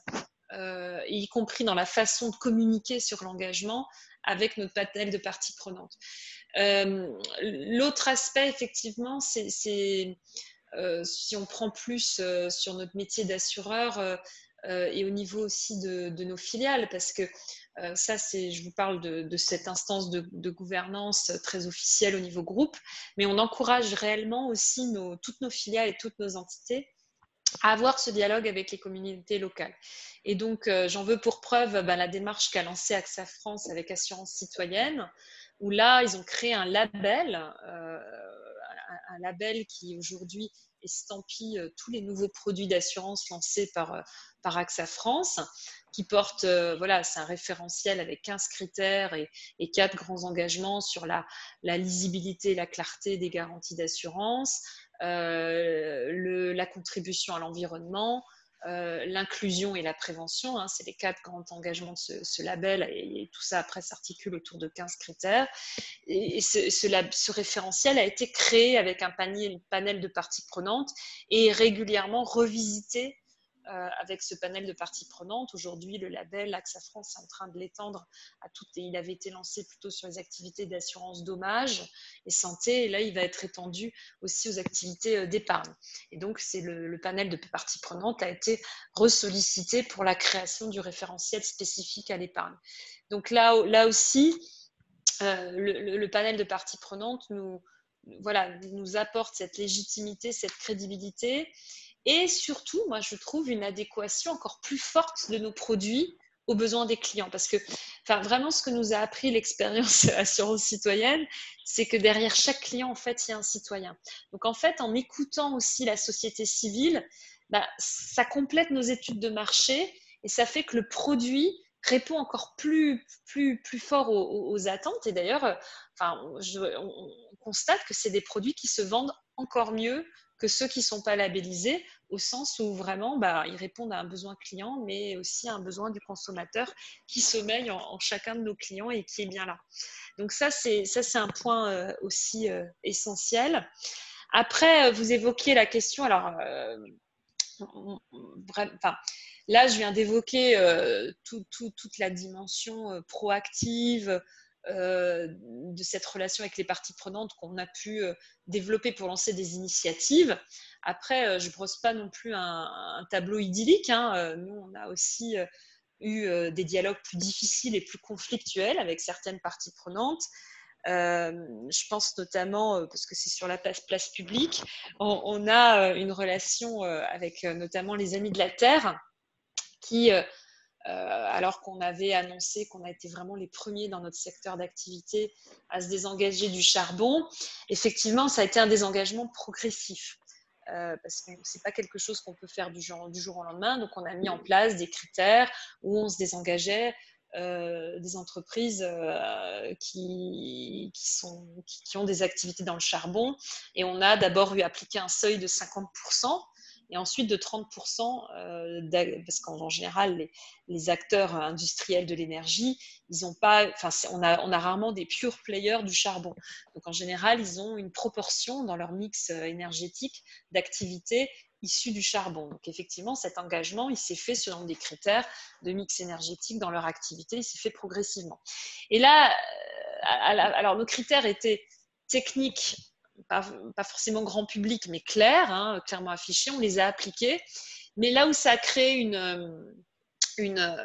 y compris dans la façon de communiquer sur l'engagement avec notre panel de parties prenantes. L'autre aspect, effectivement, c'est euh, si on prend plus euh, sur notre métier d'assureur euh, et au niveau aussi de, nos filiales, parce que ça, c'est, je vous parle de, cette instance de, gouvernance très officielle au niveau groupe, mais on encourage réellement aussi toutes nos filiales et toutes nos entités à avoir ce dialogue avec les communautés locales. Et donc, euh, j'en veux pour preuve bah, la démarche qu'a lancée AXA France avec Assurance Citoyenne, où là, ils ont créé un label, euh, un, label qui aujourd'hui estampille euh, tous les nouveaux produits d'assurance lancés par, euh, par AXA France, qui porte, euh, voilà, c'est un référentiel avec 15 critères et, et 4 grands engagements sur la, lisibilité et la clarté des garanties d'assurance, la contribution à l'environnement, euh, l'inclusion et la prévention. Hein, c'est les quatre grands engagements de ce, ce label et, tout ça après s'articule autour de 15 critères. Et, et ce, ce, ce, référentiel a été créé avec un panier, panel de parties prenantes et régulièrement revisité avec ce panel de parties prenantes. Aujourd'hui, le label AXA France est en train de l'étendre à toutes. Et il avait été lancé plutôt sur les activités d'assurance dommage et santé. Et là, il va être étendu aussi aux activités euh, d'épargne. Et donc, c'est le, le, panel de parties prenantes a été ressollicité pour la création du référentiel spécifique à l'épargne. Donc là, là aussi, euh, le, le, panel de parties prenantes nous, voilà, nous apporte cette légitimité, cette crédibilité et surtout, moi, je trouve une adéquation encore plus forte de nos produits aux besoins des clients. Parce que enfin, vraiment, ce que nous a appris l'expérience assurance citoyenne, c'est que derrière chaque client, en fait, il y a un citoyen. Donc, en fait, en écoutant aussi la société civile, bah, ça complète nos études de marché et ça fait que le produit répond encore plus, plus, plus fort aux, attentes. Et d'ailleurs, euh, enfin, on, constate que c'est des produits qui se vendent encore mieux que ceux qui ne sont pas labellisés, au sens où vraiment, bah, ils répondent à un besoin client, mais aussi à un besoin du consommateur qui sommeille en, chacun de nos clients et qui est bien là. Donc ça, c'est un point euh, aussi euh, essentiel. Après, vous évoquiez la question. Alors, Là, je viens d'évoquer euh, toute la dimension euh, proactive euh, de cette relation avec les parties prenantes qu'on a pu développer pour lancer des initiatives. Après, je ne brosse pas non plus un, tableau idyllique. Hein. Nous, on a aussi eu des dialogues plus difficiles et plus conflictuels avec certaines parties prenantes. je pense notamment, parce que c'est sur la place, publique, on, a une relation avec notamment les Amis de la Terre, qui, euh, euh, alors qu'on avait annoncé qu'on a été vraiment les premiers dans notre secteur d'activité à se désengager du charbon, effectivement, ça a été un désengagement progressif. Euh, parce que ce n'est pas quelque chose qu'on peut faire du jour, au lendemain. Donc, on a mis en place des critères où on se désengageait des entreprises qui, ont des activités dans le charbon. Et on a d'abord eu appliqué un seuil de 50% et ensuite de 30%, euh, parce qu'en général, les, acteurs industriels de l'énergie, ils ont pas, enfin, on a, rarement des pure players du charbon. Donc en général, ils ont une proportion dans leur mix euh, énergétique d'activités issues du charbon. Donc effectivement, cet engagement, il s'est fait selon des critères de mix énergétique dans leur activité, il s'est fait progressivement. Et là, euh, alors nos critères étaient techniques pas, forcément grand public, mais clair, hein, clairement affiché, on les a appliqués. Mais là où ça a créé une, euh, euh,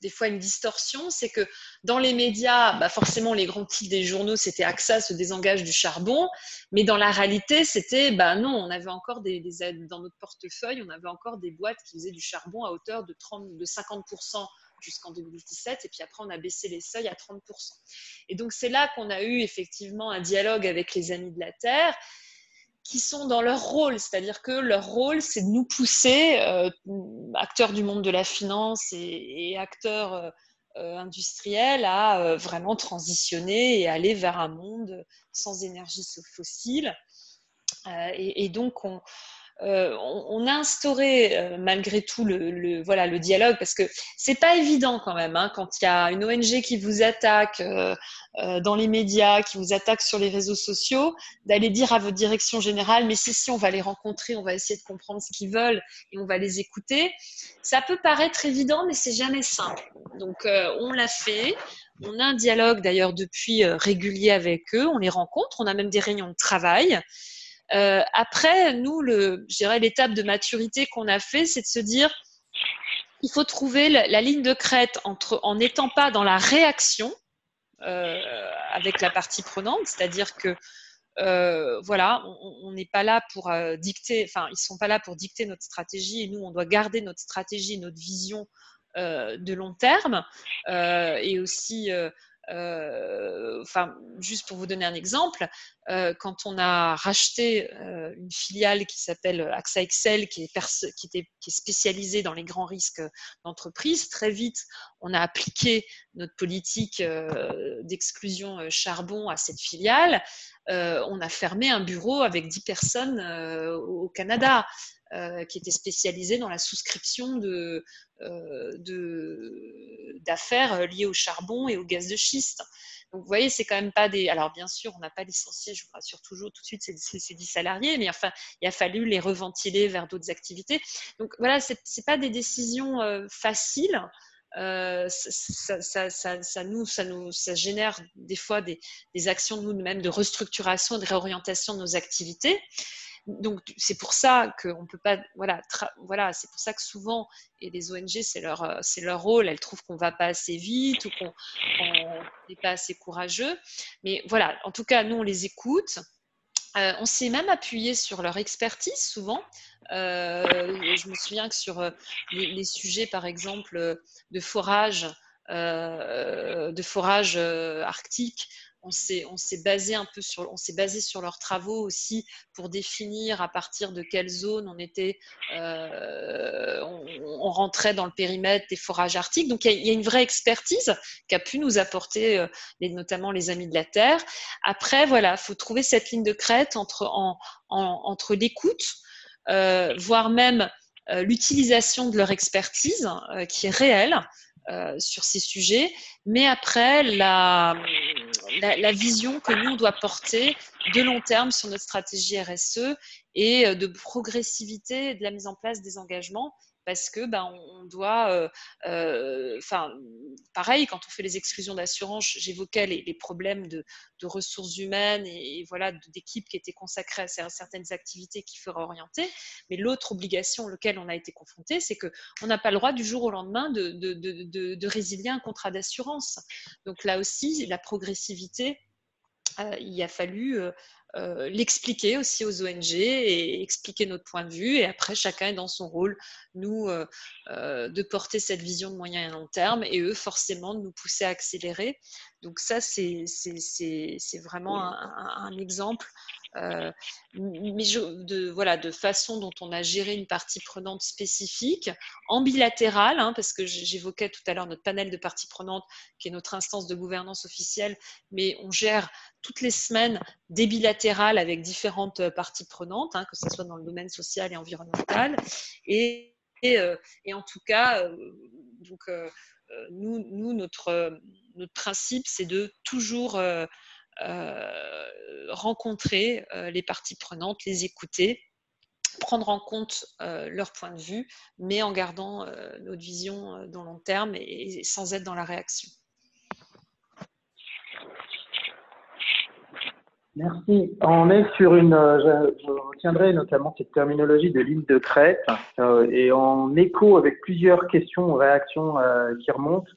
des fois une distorsion, c'est que dans les médias, bah forcément les grands titres des journaux, c'était AXA se désengage du charbon, mais dans la réalité, c'était, bah non, on avait encore des, dans notre portefeuille, on avait encore des boîtes qui faisaient du charbon à hauteur de, 30, de 50% jusqu'en 2017, et puis après on a baissé les seuils à 30%. Et donc c'est là qu'on a eu effectivement un dialogue avec les amis de la Terre qui sont dans leur rôle, c'est-à-dire que leur rôle, c'est de nous pousser, euh, acteurs du monde de la finance et, acteurs euh, euh, industriels, à vraiment transitionner et aller vers un monde sans énergie fossile. Et, et, donc, on, euh, on, a instauré euh, malgré tout le, voilà, le dialogue parce que c'est pas évident quand même hein, quand il y a une ONG qui vous attaque euh, dans les médias, qui vous attaque sur les réseaux sociaux, d'aller dire à votre direction générale mais si si on va les rencontrer, on va essayer de comprendre ce qu'ils veulent et on va les écouter. Ça peut paraître évident mais c'est jamais simple. Donc on l'a fait. On a un dialogue d'ailleurs depuis régulier avec eux, on les rencontre, on a même des réunions de travail. Euh, après, nous, l'étape de maturité qu'on a fait, c'est de se dire, il faut trouver la, ligne de crête entre, en n'étant pas dans la réaction euh, avec la partie prenante, c'est-à-dire que euh, voilà, on n'est pas là pour dicter, enfin, ils sont pas là pour dicter notre stratégie et nous, on doit garder notre stratégie, notre vision de long terme. Et aussi euh, enfin, juste pour vous donner un exemple, euh, quand on a racheté euh, une filiale qui s'appelle AXA Excel, qui est, qui est spécialisée dans les grands risques d'entreprise, très vite, on a appliqué notre politique d'exclusion charbon à cette filiale. on a fermé un bureau avec 10 personnes au Canada. Euh, qui était spécialisé dans la souscription de, euh, d'affaires euh, liées au charbon et au gaz de schiste. Donc, vous voyez, c'est quand même pas des. Alors, bien sûr, on n'a pas licencié, je vous rassure toujours tout de suite, c'est 10 salariés, mais enfin, il a fallu les reventiler vers d'autres activités. Donc, voilà, c'est, c'est pas des décisions faciles. ça, nous, ça nous ça génère des fois des, actions nous-mêmes de restructuration, de réorientation de nos activités donc c'est pour ça qu'on peut pas, voilà, voilà, c'est pour ça que souvent, et les ONG, c'est leur, euh, c'est leur rôle, elles trouvent qu'on va pas assez vite ou qu'on n'est pas assez courageux. Mais voilà, en tout cas, nous on les écoute. Euh, on s'est même appuyé sur leur expertise souvent. Euh, je me souviens que sur les, sujets, par exemple, de forage, de forage arctique, on s'est basé sur, on s'est leurs travaux aussi pour définir à partir de quelle zone euh, on, rentrait dans le périmètre des forages arctiques. Donc il y, a, une vraie expertise qui a pu nous apporter, euh, notamment les amis de la Terre. Après, voilà, faut trouver cette ligne de crête entre, entre l'écoute, euh, voire même l'utilisation de leur expertise qui est réelle euh, sur ces sujets, mais après la, la, vision que nous on doit porter de long terme sur notre stratégie RSE et euh, de progressivité de la mise en place des engagements parce que ben, on doit, euh, euh, enfin, pareil, quand on fait les exclusions d'assurance, j'évoquais les, problèmes de, ressources humaines et, voilà d'équipes qui étaient consacrées à certaines activités qui feraient orienter. Mais l'autre obligation auquel on a été confronté, c'est que on n'a pas le droit du jour au lendemain de, de résilier un contrat d'assurance. Donc là aussi, la progressivité euh, il a fallu euh, l'expliquer aussi aux ONG et expliquer notre point de vue. Et après, chacun est dans son rôle, nous, euh, euh, de porter cette vision de moyen et long terme et eux, forcément, de nous pousser à accélérer. Donc ça, c'est vraiment un, un exemple euh, mais de, voilà, de façon dont on a géré une partie prenante spécifique, en bilatéral, hein, parce que j'évoquais tout à l'heure notre panel de parties prenantes, qui est notre instance de gouvernance officielle, mais on gère toutes les semaines des bilatérales avec différentes euh, parties prenantes, hein, que ce soit dans le domaine social et environnemental. Et, euh, en tout cas, donc, nous, nous, notre, notre principe, c'est de toujours rencontrer euh, les parties prenantes, les écouter, prendre en compte euh, leur point de vue, mais en gardant notre vision dans long terme et, sans être dans la réaction. Merci. On est sur une, je, retiendrai notamment cette terminologie de ligne de crête et en écho avec plusieurs questions ou réactions qui remontent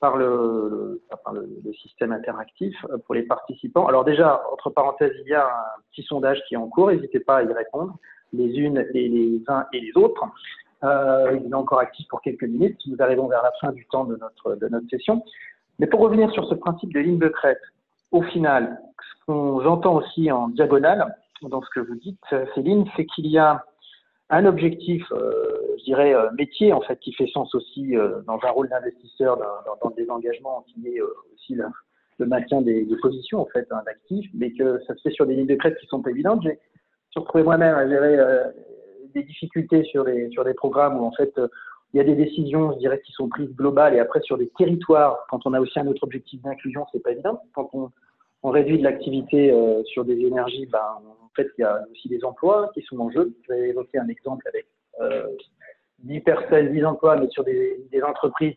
par le, le, système interactif euh, pour les participants. Alors déjà, entre parenthèses, il y a un petit sondage qui est en cours, n'hésitez pas à y répondre, les unes et les uns et les autres. Euh, il est encore actif pour quelques minutes, nous arrivons vers la fin du temps de notre, de notre session. Mais pour revenir sur ce principe de ligne de crête, au final, ce qu'on j'entends aussi en diagonale dans ce que vous dites, Céline, c'est qu'il y a un objectif, euh, je dirais, euh, métier, en fait, qui fait sens aussi euh, dans un rôle d'investisseur, dans, des engagements, qui est aussi le, maintien des, positions, en fait, hein, d'actifs, mais que ça se fait sur des lignes de crête qui sont évidentes. J'ai retrouvé moi-même à gérer des difficultés sur des, sur des programmes où, en fait, il y a des décisions, je dirais, qui sont prises globales et après sur des territoires, quand on a aussi un autre objectif d'inclusion, c'est pas évident. Quand on, on réduit de l'activité sur des énergies, ben, fait, il y a aussi des emplois qui sont en jeu. Je vais évoquer un exemple avec euh, 10 personnes, 10 emplois, mais sur des, entreprises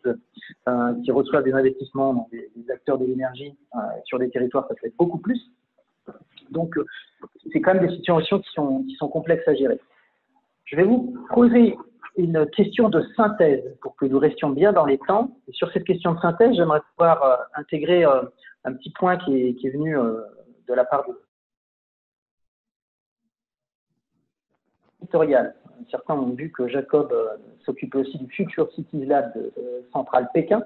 euh, qui reçoivent des investissements, des, acteurs de l'énergie euh, sur des territoires, ça fait beaucoup plus. Donc, euh, c'est quand même des situations qui sont, complexes à gérer. Je vais vous poser une question de synthèse pour que nous restions bien dans les temps. Sur cette question de synthèse, j'aimerais pouvoir intégrer un petit point qui est venu de la part de Certains ont vu que Jacob euh, s'occupe aussi du Future Cities Lab de, Centrale Pékin.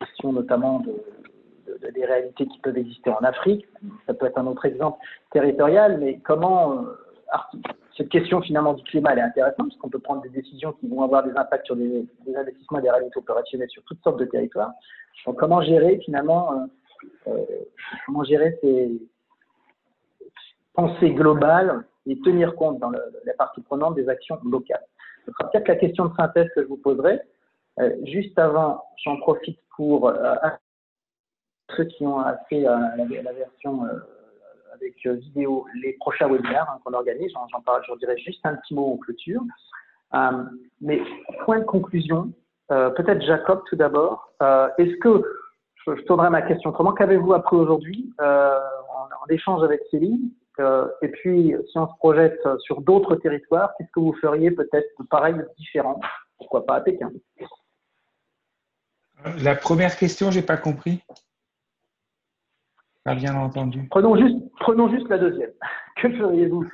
Question notamment de, des réalités qui peuvent exister en Afrique. Ça peut être un autre exemple territorial, mais comment euh, cette question finalement du climat est intéressante parce qu'on peut prendre des décisions qui vont avoir des impacts sur des, investissements et des réalités opérationnelles sur toutes sortes de territoires. Donc comment gérer finalement euh, comment gérer ces, pensée globale et tenir compte dans la partie prenante des actions locales. Ce sera peut-être la question de synthèse que je vous poserai. Euh, juste avant, j'en profite pour euh, ceux qui ont fait euh, la, version avec vidéo, les prochains webinaires hein, qu'on organise, j'en parle, je dirais juste un petit mot en clôture. mais point de conclusion, peut-être Jacob tout d'abord. Est-ce que, je, je, tournerai ma question autrement, qu'avez-vous appris aujourd'hui en, en, échange avec Céline? euh, et puis, si on se projette sur d'autres territoires, qu'est-ce que vous feriez peut-être pareil ou différent? Pourquoi pas à Pékin? La première question, j'ai pas compris. Pas bien entendu. Prenons juste, prenons juste la deuxième. Que feriez-vous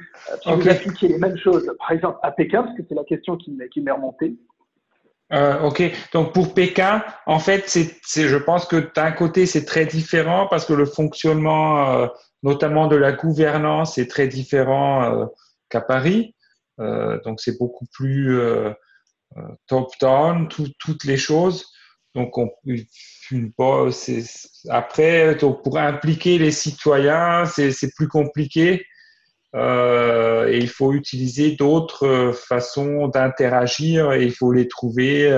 si vous appliquiez les mêmes choses, par exemple à Pékin, parce que c'est la question qui m'est remontée Euh, ok, donc pour Pékin, en fait, c'est, je pense que d'un côté, c'est très différent parce que le fonctionnement, euh, notamment de la gouvernance, est très différent euh, qu'à Paris. donc c'est beaucoup plus top-down, toutes les choses. Donc on, c'est, après, pour impliquer les citoyens, c'est, c'est plus compliqué. Euh, et il faut utiliser d'autres euh, façons d'interagir et il faut les trouver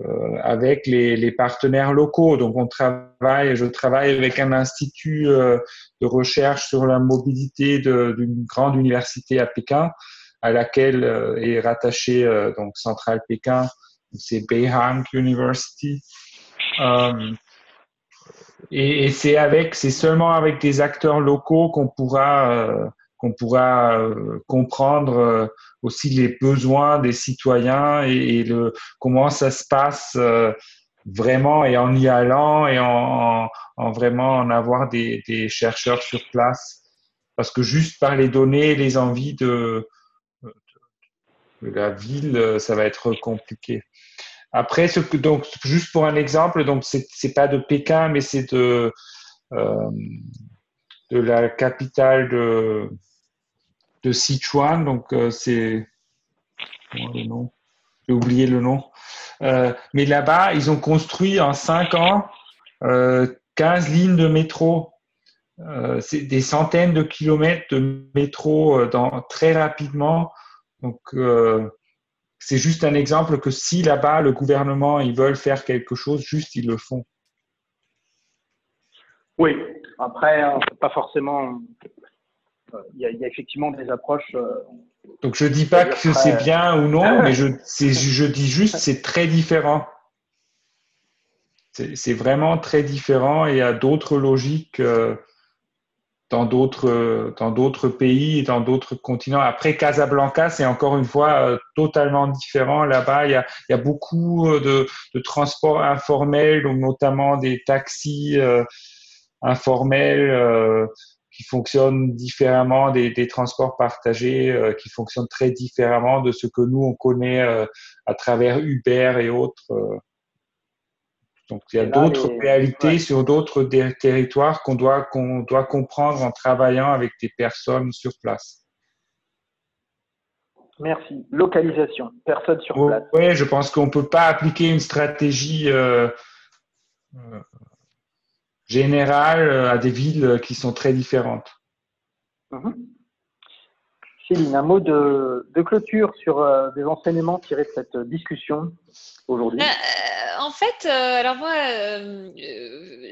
euh, avec les, partenaires locaux. Donc, on travaille, je travaille avec un institut de recherche sur la mobilité d'une grande université à Pékin, à laquelle est rattaché donc Centrale Pékin, c'est Beihang University. et, et c'est avec, c'est seulement avec des acteurs locaux qu'on pourra qu'on pourra euh, comprendre euh, aussi les besoins des citoyens et, le, comment ça se passe euh, vraiment et en y allant et en, vraiment en avoir des, chercheurs sur place. Parce que juste par les données, les envies de, la ville, ça va être compliqué. Après, donc, juste pour un exemple, donc c'est pas de Pékin, mais c'est de, de la capitale de, de Sichuan. Donc, euh, c'est. le nom J'ai oublié le nom. Euh, mais là-bas, ils ont construit en 5 ans 15 euh, lignes de métro. c'est des centaines de kilomètres de métro dans, très rapidement. Donc, c'est juste un exemple que si là-bas, le gouvernement, ils veulent faire quelque chose, juste ils le font. Oui, après, pas forcément il y, a, effectivement des approches. Euh, Donc je dis pas que c'est bien ou non, mais je, je dis juste c'est très différent. C'est vraiment très différent et il y a d'autres logiques euh, dans d'autres dans d'autres pays et dans d'autres continents. Après Casablanca, c'est encore une fois euh, totalement différent. Là-bas, il y a, il y a beaucoup de, de transports informels, notamment des taxis informels qui fonctionnent différemment des, des transports partagés, euh, qui fonctionnent très différemment de ce que nous, on connaît euh, à travers Uber et autres. Euh. Donc, il y a d'autres réalités sur d'autres territoires qu'on doit, qu'on doit comprendre en travaillant avec des personnes sur place. Merci. Localisation, personne sur place. Oui, je pense qu'on ne peut pas appliquer une stratégie générale euh, à des villes qui sont très différentes. Mhm. Céline, un mot de, clôture sur euh, des enseignements tirés de cette discussion aujourd'hui euh, En fait, alors moi,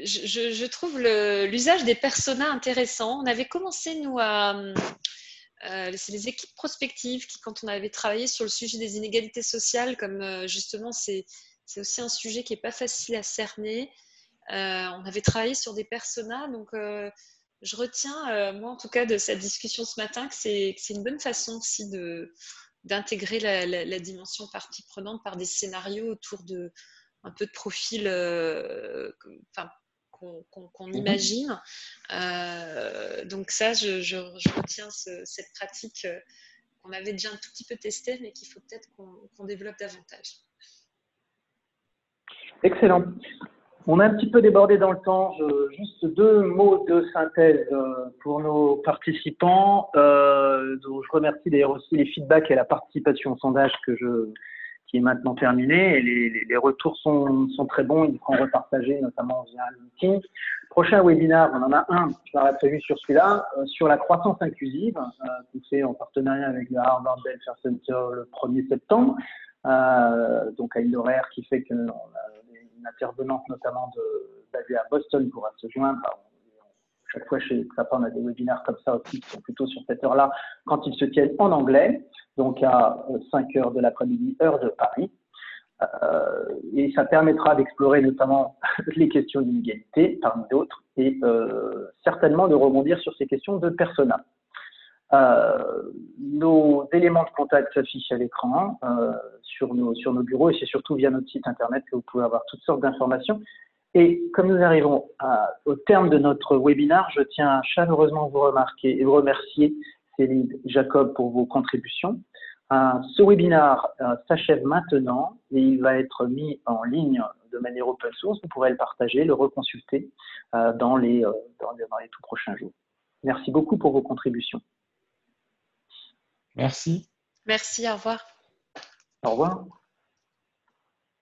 je, trouve l'usage des personas intéressant. On avait commencé, nous, à. c'est les équipes prospectives qui, quand on avait travaillé sur le sujet des inégalités sociales, comme justement, c'est aussi un sujet qui n'est pas facile à cerner. Euh, on avait travaillé sur des personas, donc euh, je retiens, euh, moi en tout cas, de cette discussion ce matin, que c'est une bonne façon aussi d'intégrer la, dimension partie prenante par des scénarios autour de un peu de profil qu'on mhm. imagine. donc ça, je, retiens cette pratique qu'on avait déjà un tout petit peu testée, mais qu'il faut peut-être qu'on développe davantage. Excellent. On a un petit peu débordé dans le temps. juste deux mots de synthèse euh, pour nos participants. Euh, je remercie d'ailleurs aussi les feedbacks et la participation au sondage que je, qui est maintenant terminé. Et les, retours sont, très bons. Ils seront repartagés, notamment via LinkedIn. Prochain webinaire, on en a un, je l'aurais prévu sur celui-là, euh, sur la croissance inclusive, euh, qu'on fait en partenariat avec le Harvard Belfer Center le 1er septembre. donc à une horaire qui fait a intervenante notamment de, basée à Boston pourra se joindre. chaque fois chez Xapa, on a des webinaires comme ça aussi qui sont plutôt sur cette heure-là quand ils se tiennent en anglais, donc à 5 euh, heures de l'après-midi, heure de Paris. Euh, et ça permettra d'explorer notamment les questions d'inégalité parmi d'autres et euh, certainement de rebondir sur ces questions de persona. Euh, nos éléments de contact s'affichent à l'écran euh, sur, nos, sur nos bureaux et c'est surtout via notre site internet que vous pouvez avoir toutes sortes d'informations. Et comme nous arrivons au terme de notre webinaire, je tiens chaleureusement à vous remarquer et vous remercier Céline Jacob pour vos contributions. ce webinaire s'achève maintenant et il va être mis en ligne de manière open source. Vous pourrez le partager, le reconsulter dans les, dans les tout prochains jours. Merci beaucoup pour vos contributions. Merci. Merci, au revoir. Au revoir.